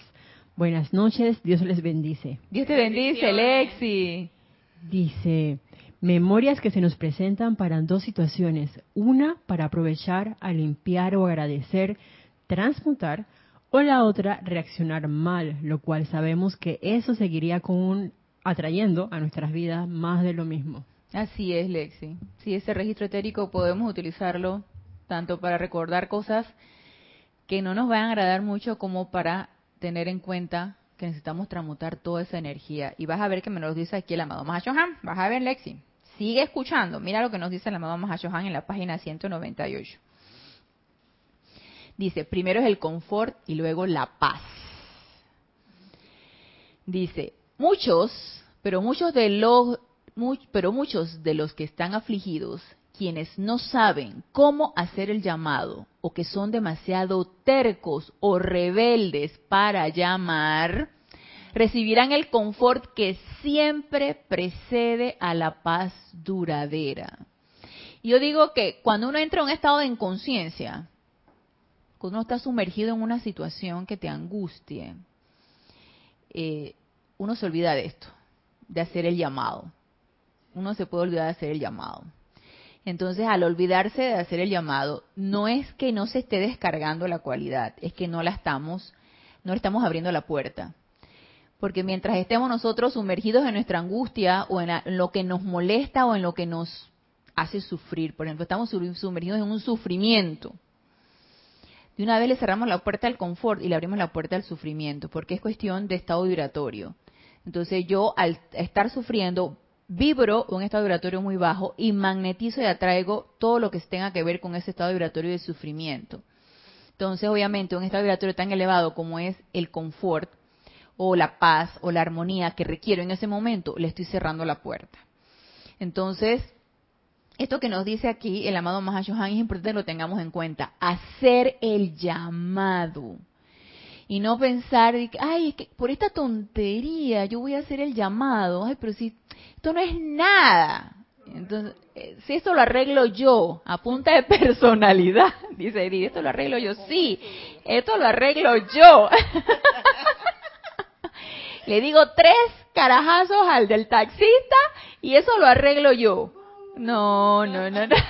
Buenas noches, Dios les bendice. Dios te bendice. Lexi. Dice, memorias que se nos presentan para dos situaciones. Una, para aprovechar a limpiar o agradecer, transmutar. O la otra, reaccionar mal, lo cual sabemos que eso seguiría con atrayendo a nuestras vidas más de lo mismo. Así es, Lexi. Sí, ese registro etérico podemos utilizarlo tanto para recordar cosas que no nos van a agradar mucho como para tener en cuenta que necesitamos transmutar toda esa energía. Y vas a ver que me lo dice aquí el amado Mahashohan. Vas a ver, Lexi. Sigue escuchando. Mira lo que nos dice el amado Mahashohan en la página 198. Dice, primero es el confort y luego la paz. Dice, muchos, pero muchos de los pero muchos de los que están afligidos, quienes no saben cómo hacer el llamado o que son demasiado tercos o rebeldes para llamar, recibirán el confort que siempre precede a la paz duradera. Yo digo que cuando uno entra en un estado de inconsciencia, uno está sumergido en una situación que te angustie, eh, uno se olvida de esto, de hacer el llamado. Uno se puede olvidar de hacer el llamado. Entonces, al olvidarse de hacer el llamado, no es que no se esté descargando la cualidad, es que no la estamos, no estamos abriendo la puerta. Porque mientras estemos nosotros sumergidos en nuestra angustia o en, en lo que nos molesta o en lo que nos hace sufrir, por ejemplo, estamos sumergidos en un sufrimiento, de una vez le cerramos la puerta al confort y le abrimos la puerta al sufrimiento, porque es cuestión de estado vibratorio. Entonces yo al estar sufriendo vibro un estado vibratorio muy bajo y magnetizo y atraigo todo lo que tenga que ver con ese estado vibratorio de sufrimiento. Entonces, obviamente, un estado vibratorio tan elevado como es el confort o la paz o la armonía que requiero en ese momento, le estoy cerrando la puerta. Entonces, esto que nos dice aquí el amado Mahashohan es importante que lo tengamos en cuenta. Hacer el llamado. Y no pensar, ay, es que por esta tontería yo voy a hacer el llamado. Ay, pero si esto no es nada. Entonces, eh, si esto lo arreglo yo, a punta de personalidad, dice Edith, esto lo arreglo yo. Sí, esto lo arreglo yo. Le digo tres carajazos al del taxista y eso lo arreglo yo. No, no, no, no.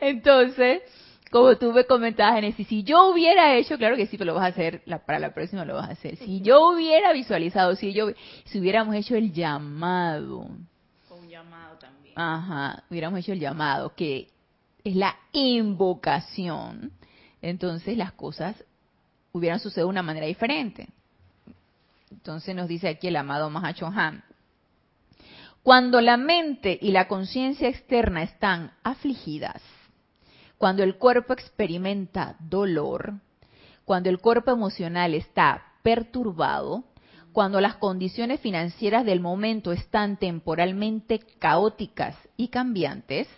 Entonces, como tú me comentabas, Genesis, si yo hubiera hecho, claro que sí, pero lo vas a hacer, la- para la próxima lo vas a hacer. Si yo hubiera visualizado, si yo, si hubiéramos hecho el llamado, Con un llamado también. ajá, hubiéramos hecho el llamado, que es la invocación, entonces las cosas hubieran sucedido de una manera diferente. Entonces nos dice aquí el amado Mahachohan. Cuando la mente y la conciencia externa están afligidas, cuando el cuerpo experimenta dolor, cuando el cuerpo emocional está perturbado, cuando las condiciones financieras del momento están temporalmente caóticas y cambiantes,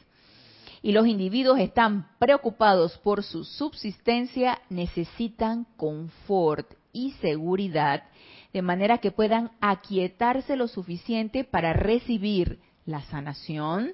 y los individuos están preocupados por su subsistencia, necesitan confort y seguridad de manera que puedan aquietarse lo suficiente para recibir la sanación,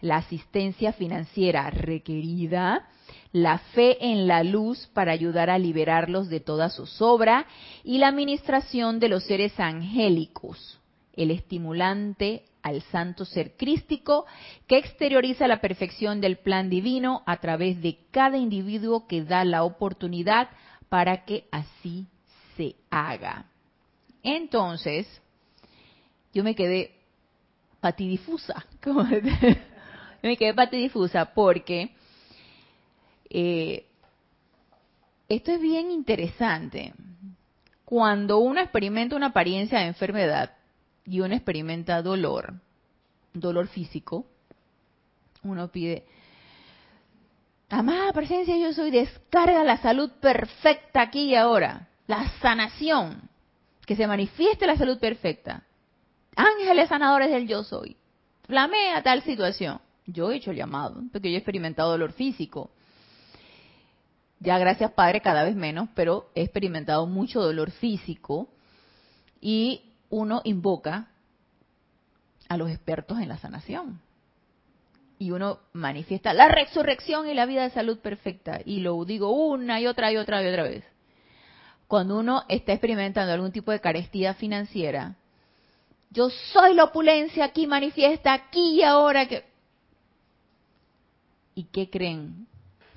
la asistencia financiera requerida, la fe en la luz para ayudar a liberarlos de toda su sobra y la administración de los seres angélicos, el estimulante al santo ser crístico que exterioriza la perfección del plan divino a través de cada individuo que da la oportunidad para que así se haga. Entonces, yo me quedé patidifusa, me quedé patidifusa porque eh, esto es bien interesante. Cuando uno experimenta una apariencia de enfermedad y uno experimenta dolor, dolor físico, uno pide, amada presencia, yo soy, descarga la salud perfecta aquí y ahora, la sanación, que se manifieste la salud perfecta. Ángeles sanadores del yo soy. Flamea tal situación. Yo he hecho el llamado, porque yo he experimentado dolor físico. Ya gracias Padre cada vez menos, pero he experimentado mucho dolor físico y uno invoca a los expertos en la sanación. Y uno manifiesta la resurrección y la vida de salud perfecta. Y lo digo una y otra y otra y otra vez. Cuando uno está experimentando algún tipo de carestía financiera, yo soy la opulencia aquí manifiesta, aquí y ahora que... ¿Y qué creen?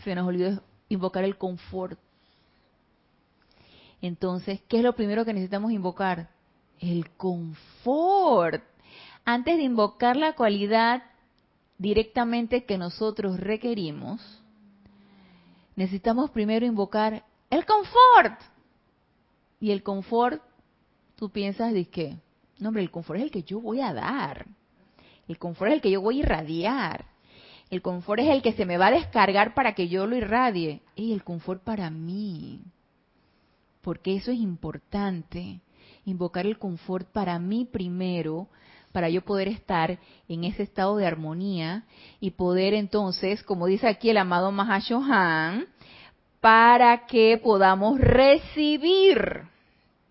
Se nos olvidó invocar el confort. Entonces, ¿qué es lo primero que necesitamos invocar? El confort. Antes de invocar la cualidad directamente que nosotros requerimos, necesitamos primero invocar el confort. Y el confort, tú piensas de qué? No, hombre, el confort es el que yo voy a dar. El confort es el que yo voy a irradiar. El confort es el que se me va a descargar para que yo lo irradie. Y el confort para mí. Porque eso es importante. Invocar el confort para mí primero, para yo poder estar en ese estado de armonía y poder entonces, como dice aquí el amado Mahashohan, para que podamos recibir.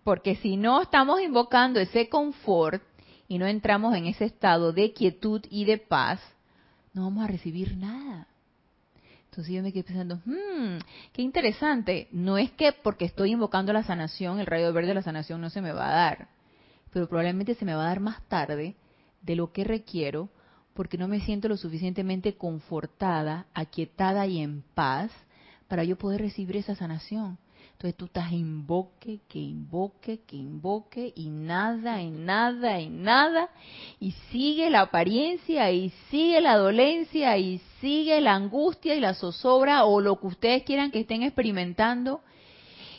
Porque si no estamos invocando ese confort y no entramos en ese estado de quietud y de paz, no vamos a recibir nada. Entonces yo me quedé pensando, hmm, qué interesante. No es que porque estoy invocando la sanación, el rayo verde de la sanación no se me va a dar, pero probablemente se me va a dar más tarde de lo que requiero porque no me siento lo suficientemente confortada, aquietada y en paz para yo poder recibir esa sanación. Entonces tú estás invoque, que invoque, que invoque y nada, y nada, y nada. Y sigue la apariencia, y sigue la dolencia, y sigue la angustia y la zozobra o lo que ustedes quieran que estén experimentando.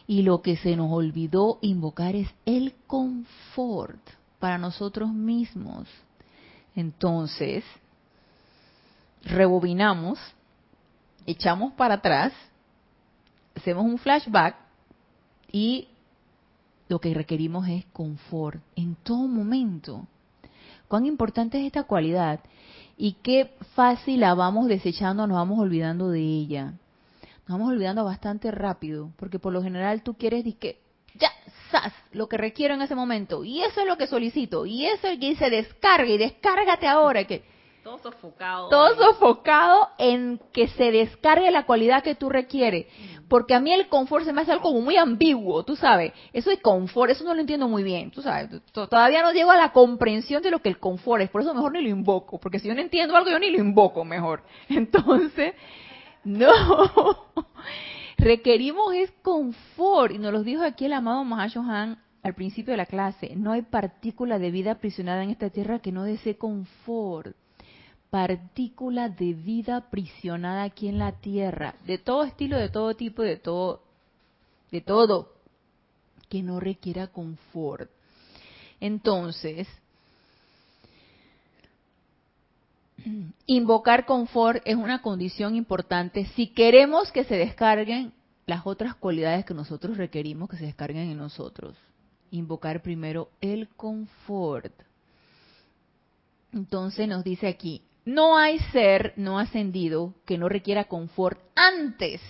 Y lo que se nos olvidó invocar es el confort para nosotros mismos. Entonces, rebobinamos, echamos para atrás, hacemos un flashback y lo que requerimos es confort en todo momento. Cuán importante es esta cualidad y qué fácil la vamos desechando, nos vamos olvidando de ella. Nos vamos olvidando bastante rápido, porque por lo general tú quieres que ya, sas, lo que requiero en ese momento, y eso es lo que solicito, y eso es que se descargue, y descárgate ahora, que todo sofocado. Todo sofocado en que se descargue la cualidad que tú requieres. Porque a mí el confort se me hace algo como muy ambiguo, tú sabes. Eso de confort, eso no lo entiendo muy bien, tú sabes. Todavía no llego a la comprensión de lo que el confort es. Por eso mejor ni lo invoco. Porque si yo no entiendo algo, yo ni lo invoco mejor. Entonces, no. Requerimos es confort. Y nos lo dijo aquí el amado Mahashohan al principio de la clase. No hay partícula de vida aprisionada en esta tierra que no desee confort partícula de vida aprisionada aquí en la tierra, de todo estilo, de todo tipo, de todo, de todo, que no requiera confort. Entonces, invocar confort es una condición importante si queremos que se descarguen las otras cualidades que nosotros requerimos que se descarguen en nosotros. Invocar primero el confort. Entonces nos dice aquí, no hay ser no ascendido que no requiera confort antes.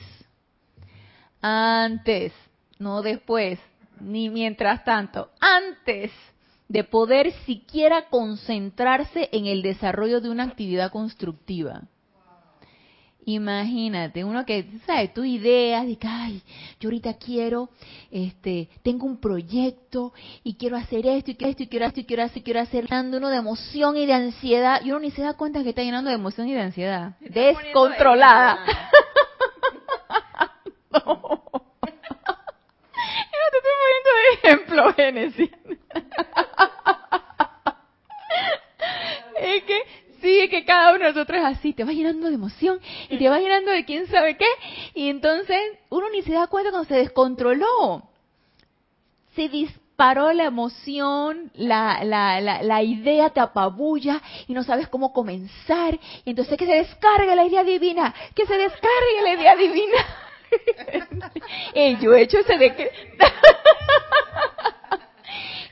Antes, no después. ni mientras tanto, antes de poder siquiera concentrarse en el desarrollo de una actividad constructiva. Imagínate, uno que, ¿sabes? Tu ideas, de que, ay, yo ahorita quiero, este, tengo un proyecto y quiero hacer esto y quiero esto y quiero esto y quiero y quiero hacer, llenando uno de emoción y de ansiedad. Y uno ni se da cuenta que está llenando de emoción y de ansiedad. Descontrolada. no. Yo te estoy poniendo de ejemplo, Génesis. es que que cada uno de nosotros es así, te va llenando de emoción y te va llenando de quién sabe qué, y entonces uno ni se da cuenta cuando se descontroló. Se disparó la emoción, la, la, la, la idea te apabulla y no sabes cómo comenzar, y entonces que se descargue la idea divina, que se descargue la idea divina. Ey, yo he hecho ese de que...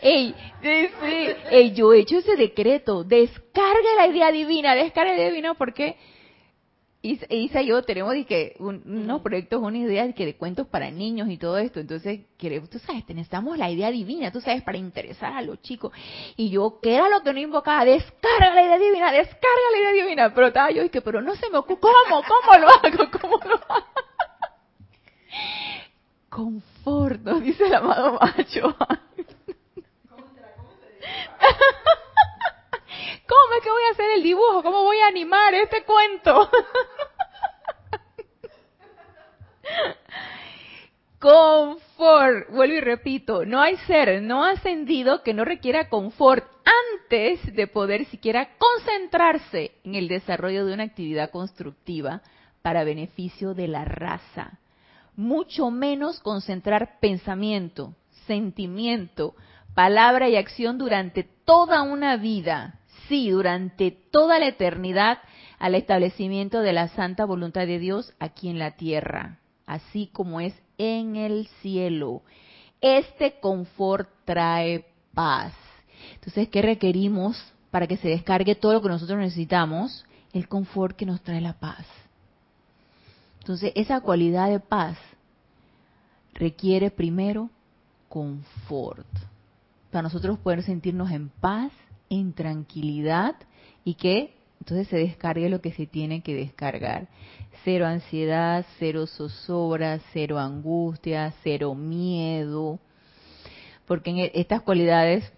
Ey, sí, sí. Ey, yo he hecho ese decreto. Descargue la idea divina, descargue la idea divina porque Isa y yo tenemos que unos proyectos, una idea que de cuentos para niños y todo esto. Entonces, tú sabes, necesitamos la idea divina, tú sabes, para interesar a los chicos. Y yo, ¿qué era lo que no invocaba? Descarga la idea divina, descarga la idea divina. Pero estaba yo, y que, pero no se me ocurre, ¿cómo? ¿Cómo lo hago? ¿Cómo lo hago? Confort, nos dice el amado macho. ¿Cómo es que voy a hacer el dibujo? ¿Cómo voy a animar este cuento? confort, vuelvo y repito, no hay ser no ascendido que no requiera confort antes de poder siquiera concentrarse en el desarrollo de una actividad constructiva para beneficio de la raza. Mucho menos concentrar pensamiento, sentimiento, palabra y acción durante toda una vida, sí, durante toda la eternidad, al establecimiento de la santa voluntad de Dios aquí en la tierra, así como es en el cielo. Este confort trae paz. Entonces, ¿qué requerimos para que se descargue todo lo que nosotros necesitamos? El confort que nos trae la paz. Entonces, esa cualidad de paz requiere primero confort para nosotros poder sentirnos en paz, en tranquilidad y que entonces se descargue lo que se tiene que descargar. Cero ansiedad, cero zozobra, cero angustia, cero miedo, porque en estas cualidades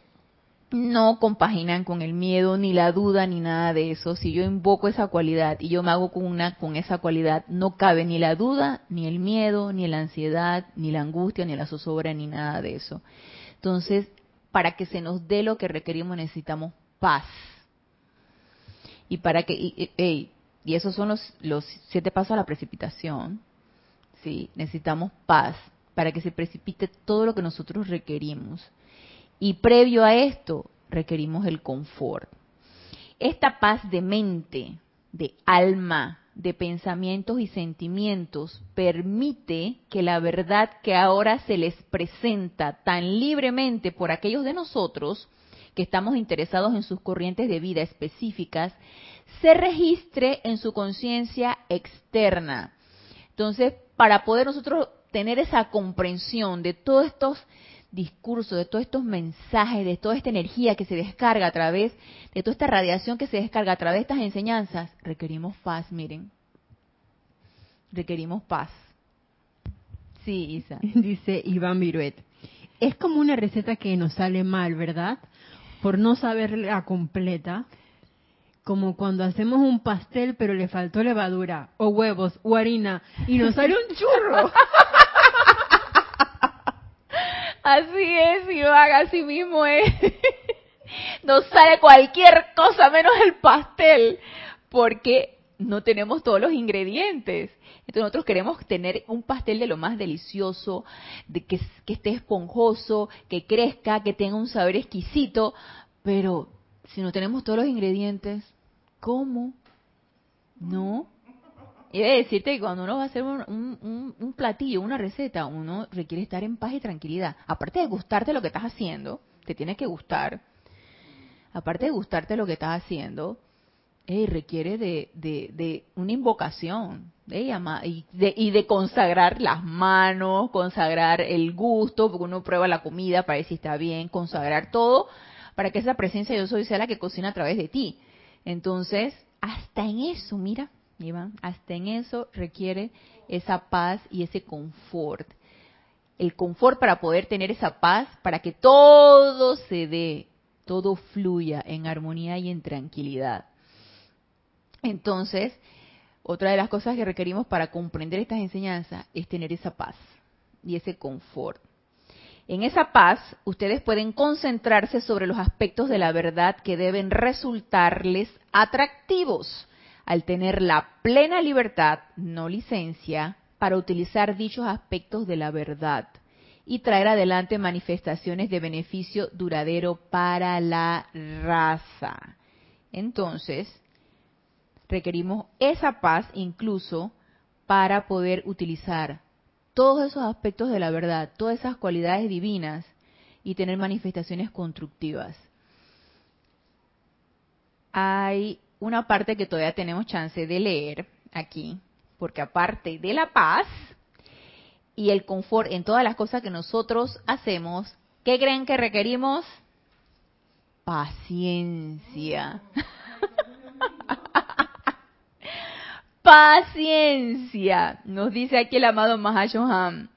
no compaginan con el miedo, ni la duda, ni nada de eso. Si yo invoco esa cualidad y yo me hago con con esa cualidad, no cabe ni la duda, ni el miedo, ni la ansiedad, ni la angustia, ni la zozobra, ni nada de eso. Entonces, para que se nos dé lo que requerimos necesitamos paz. Y para que, y, esos son los, los siete pasos a la precipitación. Sí, necesitamos paz para que se precipite todo lo que nosotros requerimos. Y previo a esto, requerimos el confort. Esta paz de mente, de alma, de pensamientos y sentimientos permite que la verdad que ahora se les presenta tan libremente por aquellos de nosotros que estamos interesados en sus corrientes de vida específicas, se registre en su conciencia externa. Entonces, para poder nosotros tener esa comprensión de todos estos discurso, de todos estos mensajes, de toda esta energía que se descarga a través, de toda esta radiación que se descarga a través de estas enseñanzas, requerimos paz, miren. Requerimos paz. Sí, Isa. Dice Iván Viruet. Es como una receta que nos sale mal, ¿verdad? Por no saberla completa. Como cuando hacemos un pastel pero le faltó levadura, o huevos, o harina, y nos sale un churro. Así es, Iván, así mismo es. Nos sale cualquier cosa menos el pastel, porque no tenemos todos los ingredientes. Entonces nosotros queremos tener un pastel de lo más delicioso, de que, que esté esponjoso, que crezca, que tenga un sabor exquisito, pero si no tenemos todos los ingredientes, ¿cómo? ¿No? Y de decirte que cuando uno va a hacer un, platillo, una receta, uno requiere estar en paz y tranquilidad. Aparte de gustarte lo que estás haciendo, te tiene que gustar. Aparte de gustarte lo que estás haciendo, requiere de, de, una invocación y, de, y de consagrar las manos, consagrar el gusto, porque uno prueba la comida para ver si está bien, consagrar todo para que esa presencia yo soy sea la que cocina a través de ti. Entonces, hasta en eso, mira, Iván, hasta en eso requiere esa paz y ese confort. El confort para poder tener esa paz, para que todo se dé, todo fluya en armonía y en tranquilidad. Entonces, otra de las cosas que requerimos para comprender estas enseñanzas es tener esa paz y ese confort. En esa paz, ustedes pueden concentrarse sobre los aspectos de la verdad que deben resultarles atractivos al tener la plena libertad, no licencia, para utilizar dichos aspectos de la verdad y traer adelante manifestaciones de beneficio duradero para la raza. Entonces, requerimos esa paz incluso para poder utilizar todos esos aspectos de la verdad, todas esas cualidades divinas y tener manifestaciones constructivas. Hay una parte que todavía tenemos chance de leer aquí, porque aparte de la paz y el confort en todas las cosas que nosotros hacemos, ¿qué creen que requerimos? Paciencia. Paciencia, nos dice aquí el amado Mahashohan.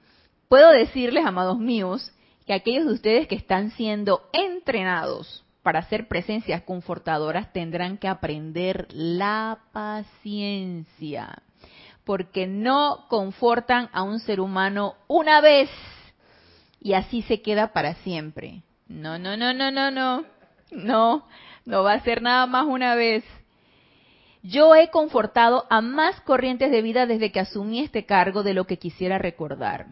Puedo decirles, amados míos, que aquellos de ustedes que están siendo entrenados para hacer presencias confortadoras tendrán que aprender la paciencia, porque no confortan a un ser humano una vez y así se queda para siempre. No, no, no, no, no, no, no, no va a ser nada más una vez. Yo he confortado a más corrientes de vida desde que asumí este cargo de lo que quisiera recordar.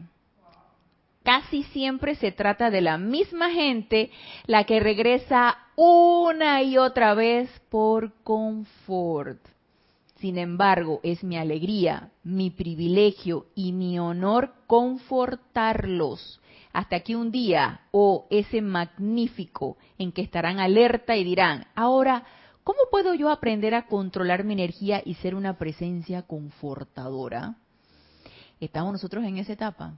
Casi siempre se trata de la misma gente la que regresa una y otra vez por confort. Sin embargo, es mi alegría, mi privilegio y mi honor confortarlos hasta que un día, oh, ese magnífico, en que estarán alerta y dirán, ahora, ¿Cómo puedo yo aprender a controlar mi energía y ser una presencia confortadora? ¿Estamos nosotros en esa etapa?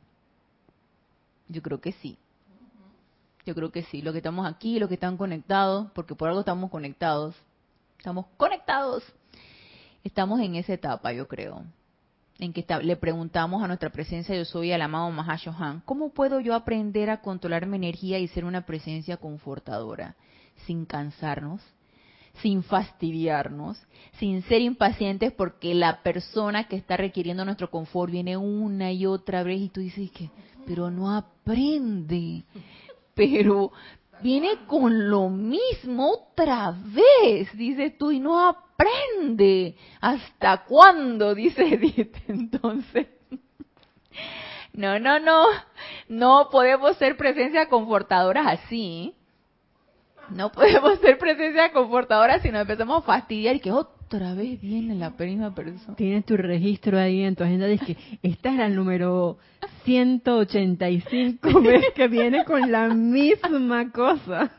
Yo creo que sí. Yo creo que sí. Los que estamos aquí, los que están conectados, porque por algo estamos conectados. Estamos conectados. Estamos en esa etapa, yo creo. En que le preguntamos a nuestra presencia, yo soy el amado Mahashohan, ¿cómo puedo yo aprender a controlar mi energía y ser una presencia confortadora? Sin cansarnos, sin fastidiarnos, sin ser impacientes porque la persona que está requiriendo nuestro confort viene una y otra vez y tú dices que, pero no aprende, pero viene con lo mismo otra vez, dices tú, y no aprende. ¿Hasta cuándo? Dice Edith. Entonces, no, no, no, no podemos ser presencias confortadoras así. No podemos ser presencia confortadora si nos empezamos a fastidiar y que otra vez viene la misma persona. Tienes tu registro ahí en tu agenda, dice que esta es la número 185 vez que viene con la misma cosa.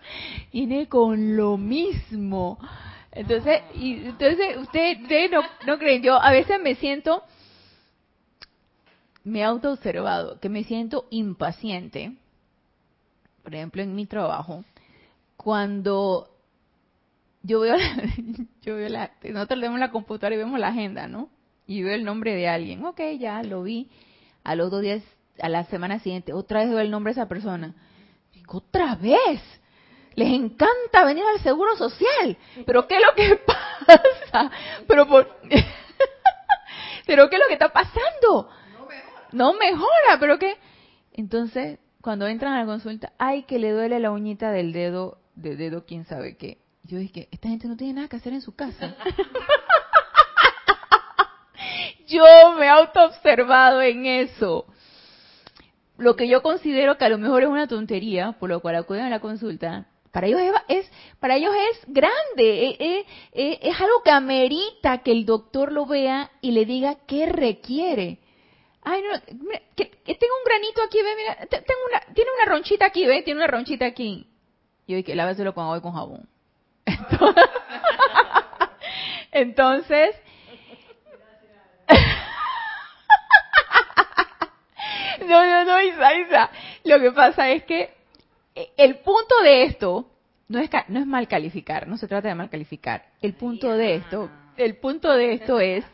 Viene con lo mismo. Entonces, y entonces ustedes ustedes no, no creen, yo a veces me siento, me he autoobservado, que me siento impaciente, por ejemplo en mi trabajo, cuando yo veo, yo veo la, nosotros leemos la computadora y vemos la agenda, ¿no? Y veo el nombre de alguien, ok, ya lo vi, a los dos días, a la semana siguiente, otra vez veo el nombre de esa persona. Digo, otra vez, les encanta venir al seguro social, pero ¿qué es lo que pasa? Pero por... pero ¿qué es lo que está pasando? No mejora, pero ¿qué? Entonces, cuando entran a la consulta, ay, que le duele la uñita del dedo, de dedo quién sabe qué. Yo dije, esta gente no tiene nada que hacer en su casa. yo me he autoobservado en eso. Lo que yo considero que a lo mejor es una tontería, por lo cual acuden a la consulta, para ellos es, para ellos es grande, es, es- es- es algo que amerita que el doctor lo vea y le diga qué requiere. Ay, no, mira, que, tengo un granito aquí, ve, mira, te- tengo una, tiene una ronchita aquí, ve, tiene una ronchita aquí. Yo dije, lávaselo con agua y con jabón. Entonces, Entonces, no, no, no, Isa, Isa. Lo que pasa es que eh, el punto de esto no es, no es mal calificar, no se trata de mal calificar. El punto de esto, el punto de esto es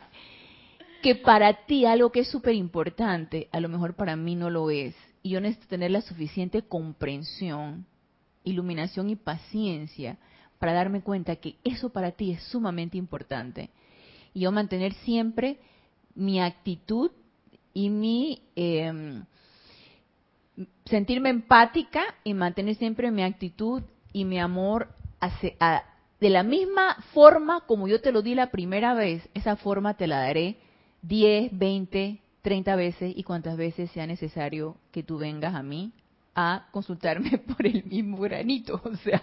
que para ti algo que es súper importante, a lo mejor para mí no lo es. Y yo necesito tener la suficiente comprensión, iluminación y paciencia para darme cuenta que eso para ti es sumamente importante. Y yo mantener siempre mi actitud y mi em, sentirme empática y mantener siempre mi actitud y mi amor hacia, de la misma forma como yo te lo di la primera vez, esa forma te la daré 10, 20, 30 veces y cuantas veces sea necesario que tú vengas a mí a consultarme por el mismo granito. O sea,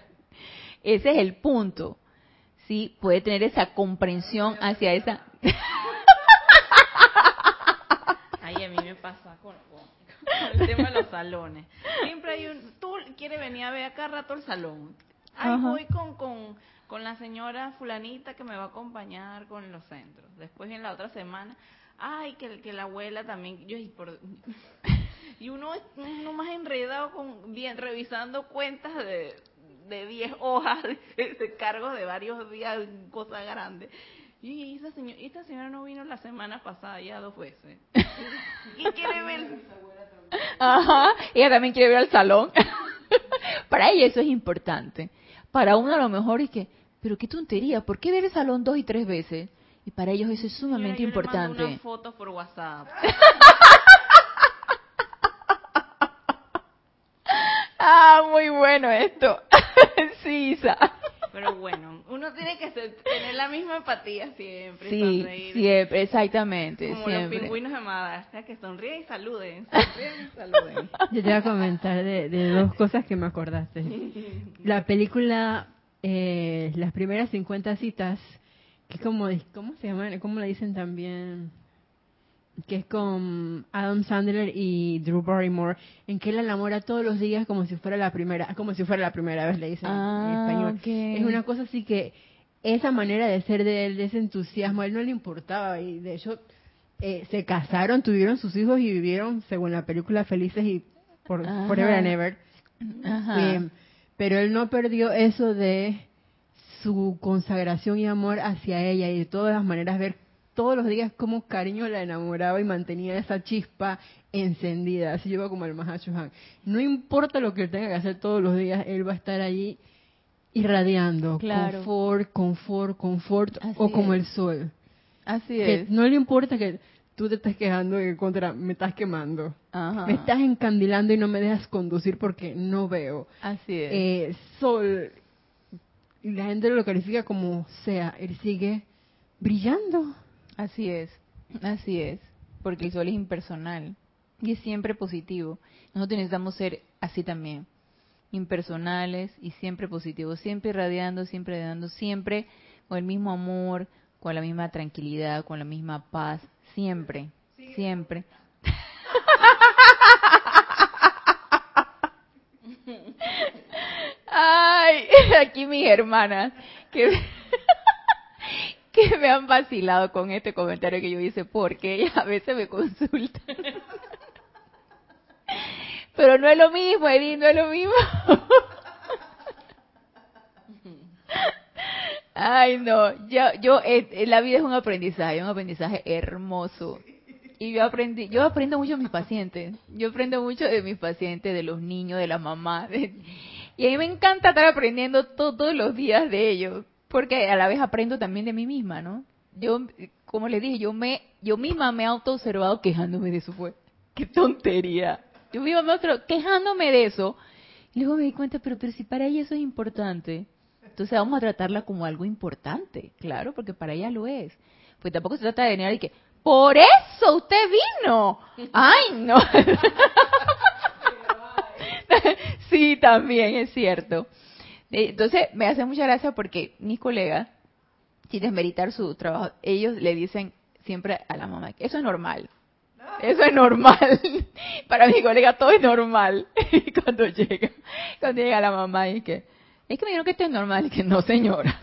ese es el punto. Sí, puede tener esa comprensión hacia esa. Ay, a mí me pasa con, el tema de los salones. Siempre hay un. Tú quieres venir a ver acá rato el salón. Ay, voy con, con, con la señora Fulanita que me va a acompañar con los centros. Después en la otra semana, ay, que, que la abuela también. Yo, y, por, y uno, uno más enredado con bien revisando cuentas de de 10 hojas de, cargos de varios días, cosa grande. Y esta señora, esta señora no vino la semana pasada ya dos veces. y quiere ver. Ajá, ella también quiere ver al salón. Para ella eso es importante. Para uno a lo mejor es que, pero qué tontería, ¿por qué ver el salón dos y tres veces? Y para ellos eso es sumamente importante. Le fotos por WhatsApp. ah, muy bueno esto. sí, Isa. Pero bueno, uno tiene que tener la misma empatía siempre. Sí, siempre, exactamente. Como siempre. los pingüinos de Madagascar, que sonríen y saluden. Sonríen y saluden. Yo te voy a comentar de, dos cosas que me acordaste. La película, eh, las primeras 50 citas, que como, ¿cómo se llama? ¿Cómo le dicen también? Que es con Adam Sandler y Drew Barrymore, en que él la enamora todos los días como si fuera la primera, como si fuera la primera vez, le dicen en ah, español. Es una cosa así que esa manera de ser de él, de ese entusiasmo, a él no le importaba y de hecho eh, se casaron, tuvieron sus hijos y vivieron, según la película, felices y por forever and ever. Eh, pero él no perdió eso de su consagración y amor hacia ella y de todas las maneras ver todos los días como cariño la enamoraba y mantenía esa chispa encendida. Así lleva como el Mahashohan. No importa lo que él tenga que hacer todos los días, él va a estar allí irradiando confort, confort, confort, o como el sol. Así es. no le importa que tú te estés quejando contra me estás quemando. Me estás encandilando y no me dejas conducir porque no veo. Así es. Eh, sol, y la gente lo califica como sea, él sigue brillando. Así es, así es, porque el sol es impersonal y es siempre positivo. Nosotros necesitamos ser así también, impersonales y siempre positivos, siempre irradiando, siempre dando, siempre con el mismo amor, con la misma tranquilidad, con la misma paz, siempre, siempre. Ay, aquí mis hermanas, que que me han vacilado con este comentario que yo hice, porque ellas a veces me consultan. Pero no es lo mismo, Edith, no es lo mismo. Ay, no, yo, yo, eh, la vida es un aprendizaje, un aprendizaje hermoso. Y yo aprendí, yo aprendo mucho de mis pacientes. Yo aprendo mucho de mis pacientes, de los niños, de la mamá. y a mí me encanta estar aprendiendo todos los días de ellos porque a la vez aprendo también de mí misma, ¿no? Yo, como le dije, yo me, yo misma me he auto-observado quejándome de eso, fue. ¡Qué tontería! Yo misma me otro quejándome de eso. Y luego me di cuenta, pero, pero si para ella eso es importante, entonces vamos a tratarla como algo importante, claro, porque para ella lo es. Pues tampoco se trata de venir y que, por eso usted vino. Ay, no. sí, también es cierto. Entonces, me hace mucha gracia porque mis colegas, sin desmeritar su trabajo, ellos le dicen siempre a la mamá eso es normal. Eso es normal. Para mi colega todo es normal. Cuando llega, cuando llega la mamá y que, es que me dijeron que esto es normal. Y que no, señora.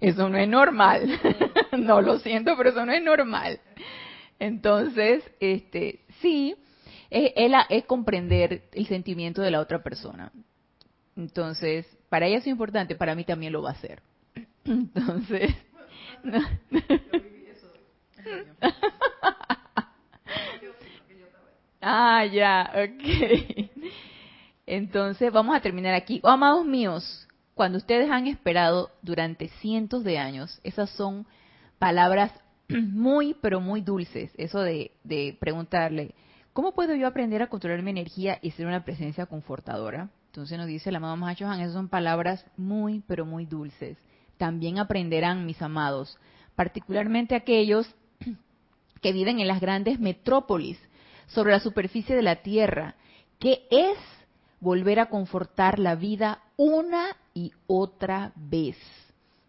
Eso no es normal. no lo siento, pero eso no es normal. Entonces, este, sí, es, es, comprender el sentimiento de la otra persona. Entonces, para ella es importante, para mí también lo va a ser. Entonces, ah, ya, ok. Entonces, vamos a terminar aquí. Oh, amados míos, cuando ustedes han esperado durante cientos de años, esas son palabras muy, pero muy dulces. Eso de, de preguntarle, ¿cómo puedo yo aprender a controlar mi energía y ser una presencia confortadora? Entonces nos dice el amado Mahacho Han, esas son palabras muy, pero muy dulces. También aprenderán, mis amados, particularmente aquellos que viven en las grandes metrópolis, sobre la superficie de la tierra, que es volver a confortar la vida una y otra vez,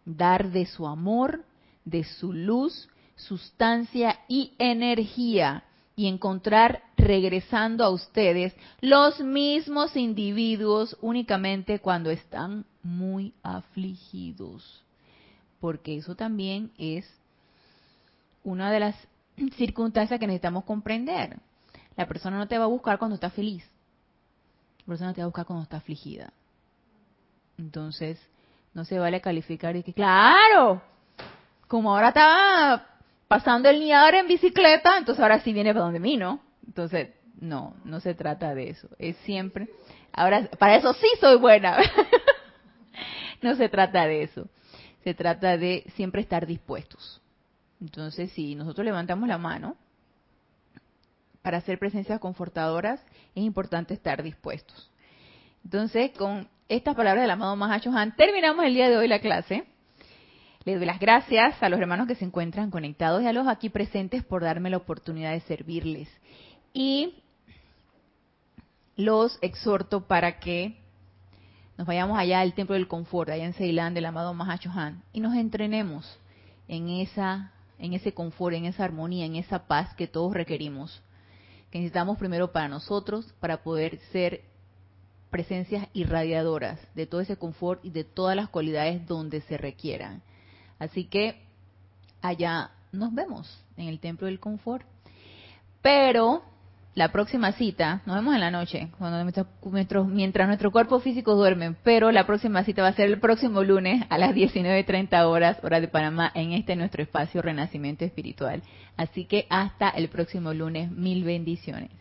dar de su amor, de su luz, sustancia y energía y encontrar regresando a ustedes los mismos individuos únicamente cuando están muy afligidos. Porque eso también es una de las circunstancias que necesitamos comprender. La persona no te va a buscar cuando está feliz. La persona te va a buscar cuando está afligida. Entonces, no se vale calificar y que, claro, como ahora estaba pasando el niar en bicicleta, entonces ahora sí viene para donde mí, ¿no? Entonces, no, no se trata de eso. Es siempre, ahora, para eso sí soy buena. no se trata de eso. Se trata de siempre estar dispuestos. Entonces, si nosotros levantamos la mano para hacer presencias confortadoras, es importante estar dispuestos. Entonces, con estas palabras del amado Mahacho Han, terminamos el día de hoy la clase. Les doy las gracias a los hermanos que se encuentran conectados y a los aquí presentes por darme la oportunidad de servirles. Y los exhorto para que nos vayamos allá al Templo del Confort, allá en Ceilán, del amado Mahacho Han, y nos entrenemos en esa en ese confort, en esa armonía, en esa paz que todos requerimos, que necesitamos primero para nosotros, para poder ser presencias irradiadoras de todo ese confort y de todas las cualidades donde se requieran. Así que allá nos vemos en el templo del confort. Pero la próxima cita, nos vemos en la noche, cuando mientras nuestro cuerpo físico duerme, pero la próxima cita va a ser el próximo lunes a las 19.30 horas, hora de Panamá, en este nuestro espacio Renacimiento Espiritual. Así que hasta el próximo lunes, mil bendiciones.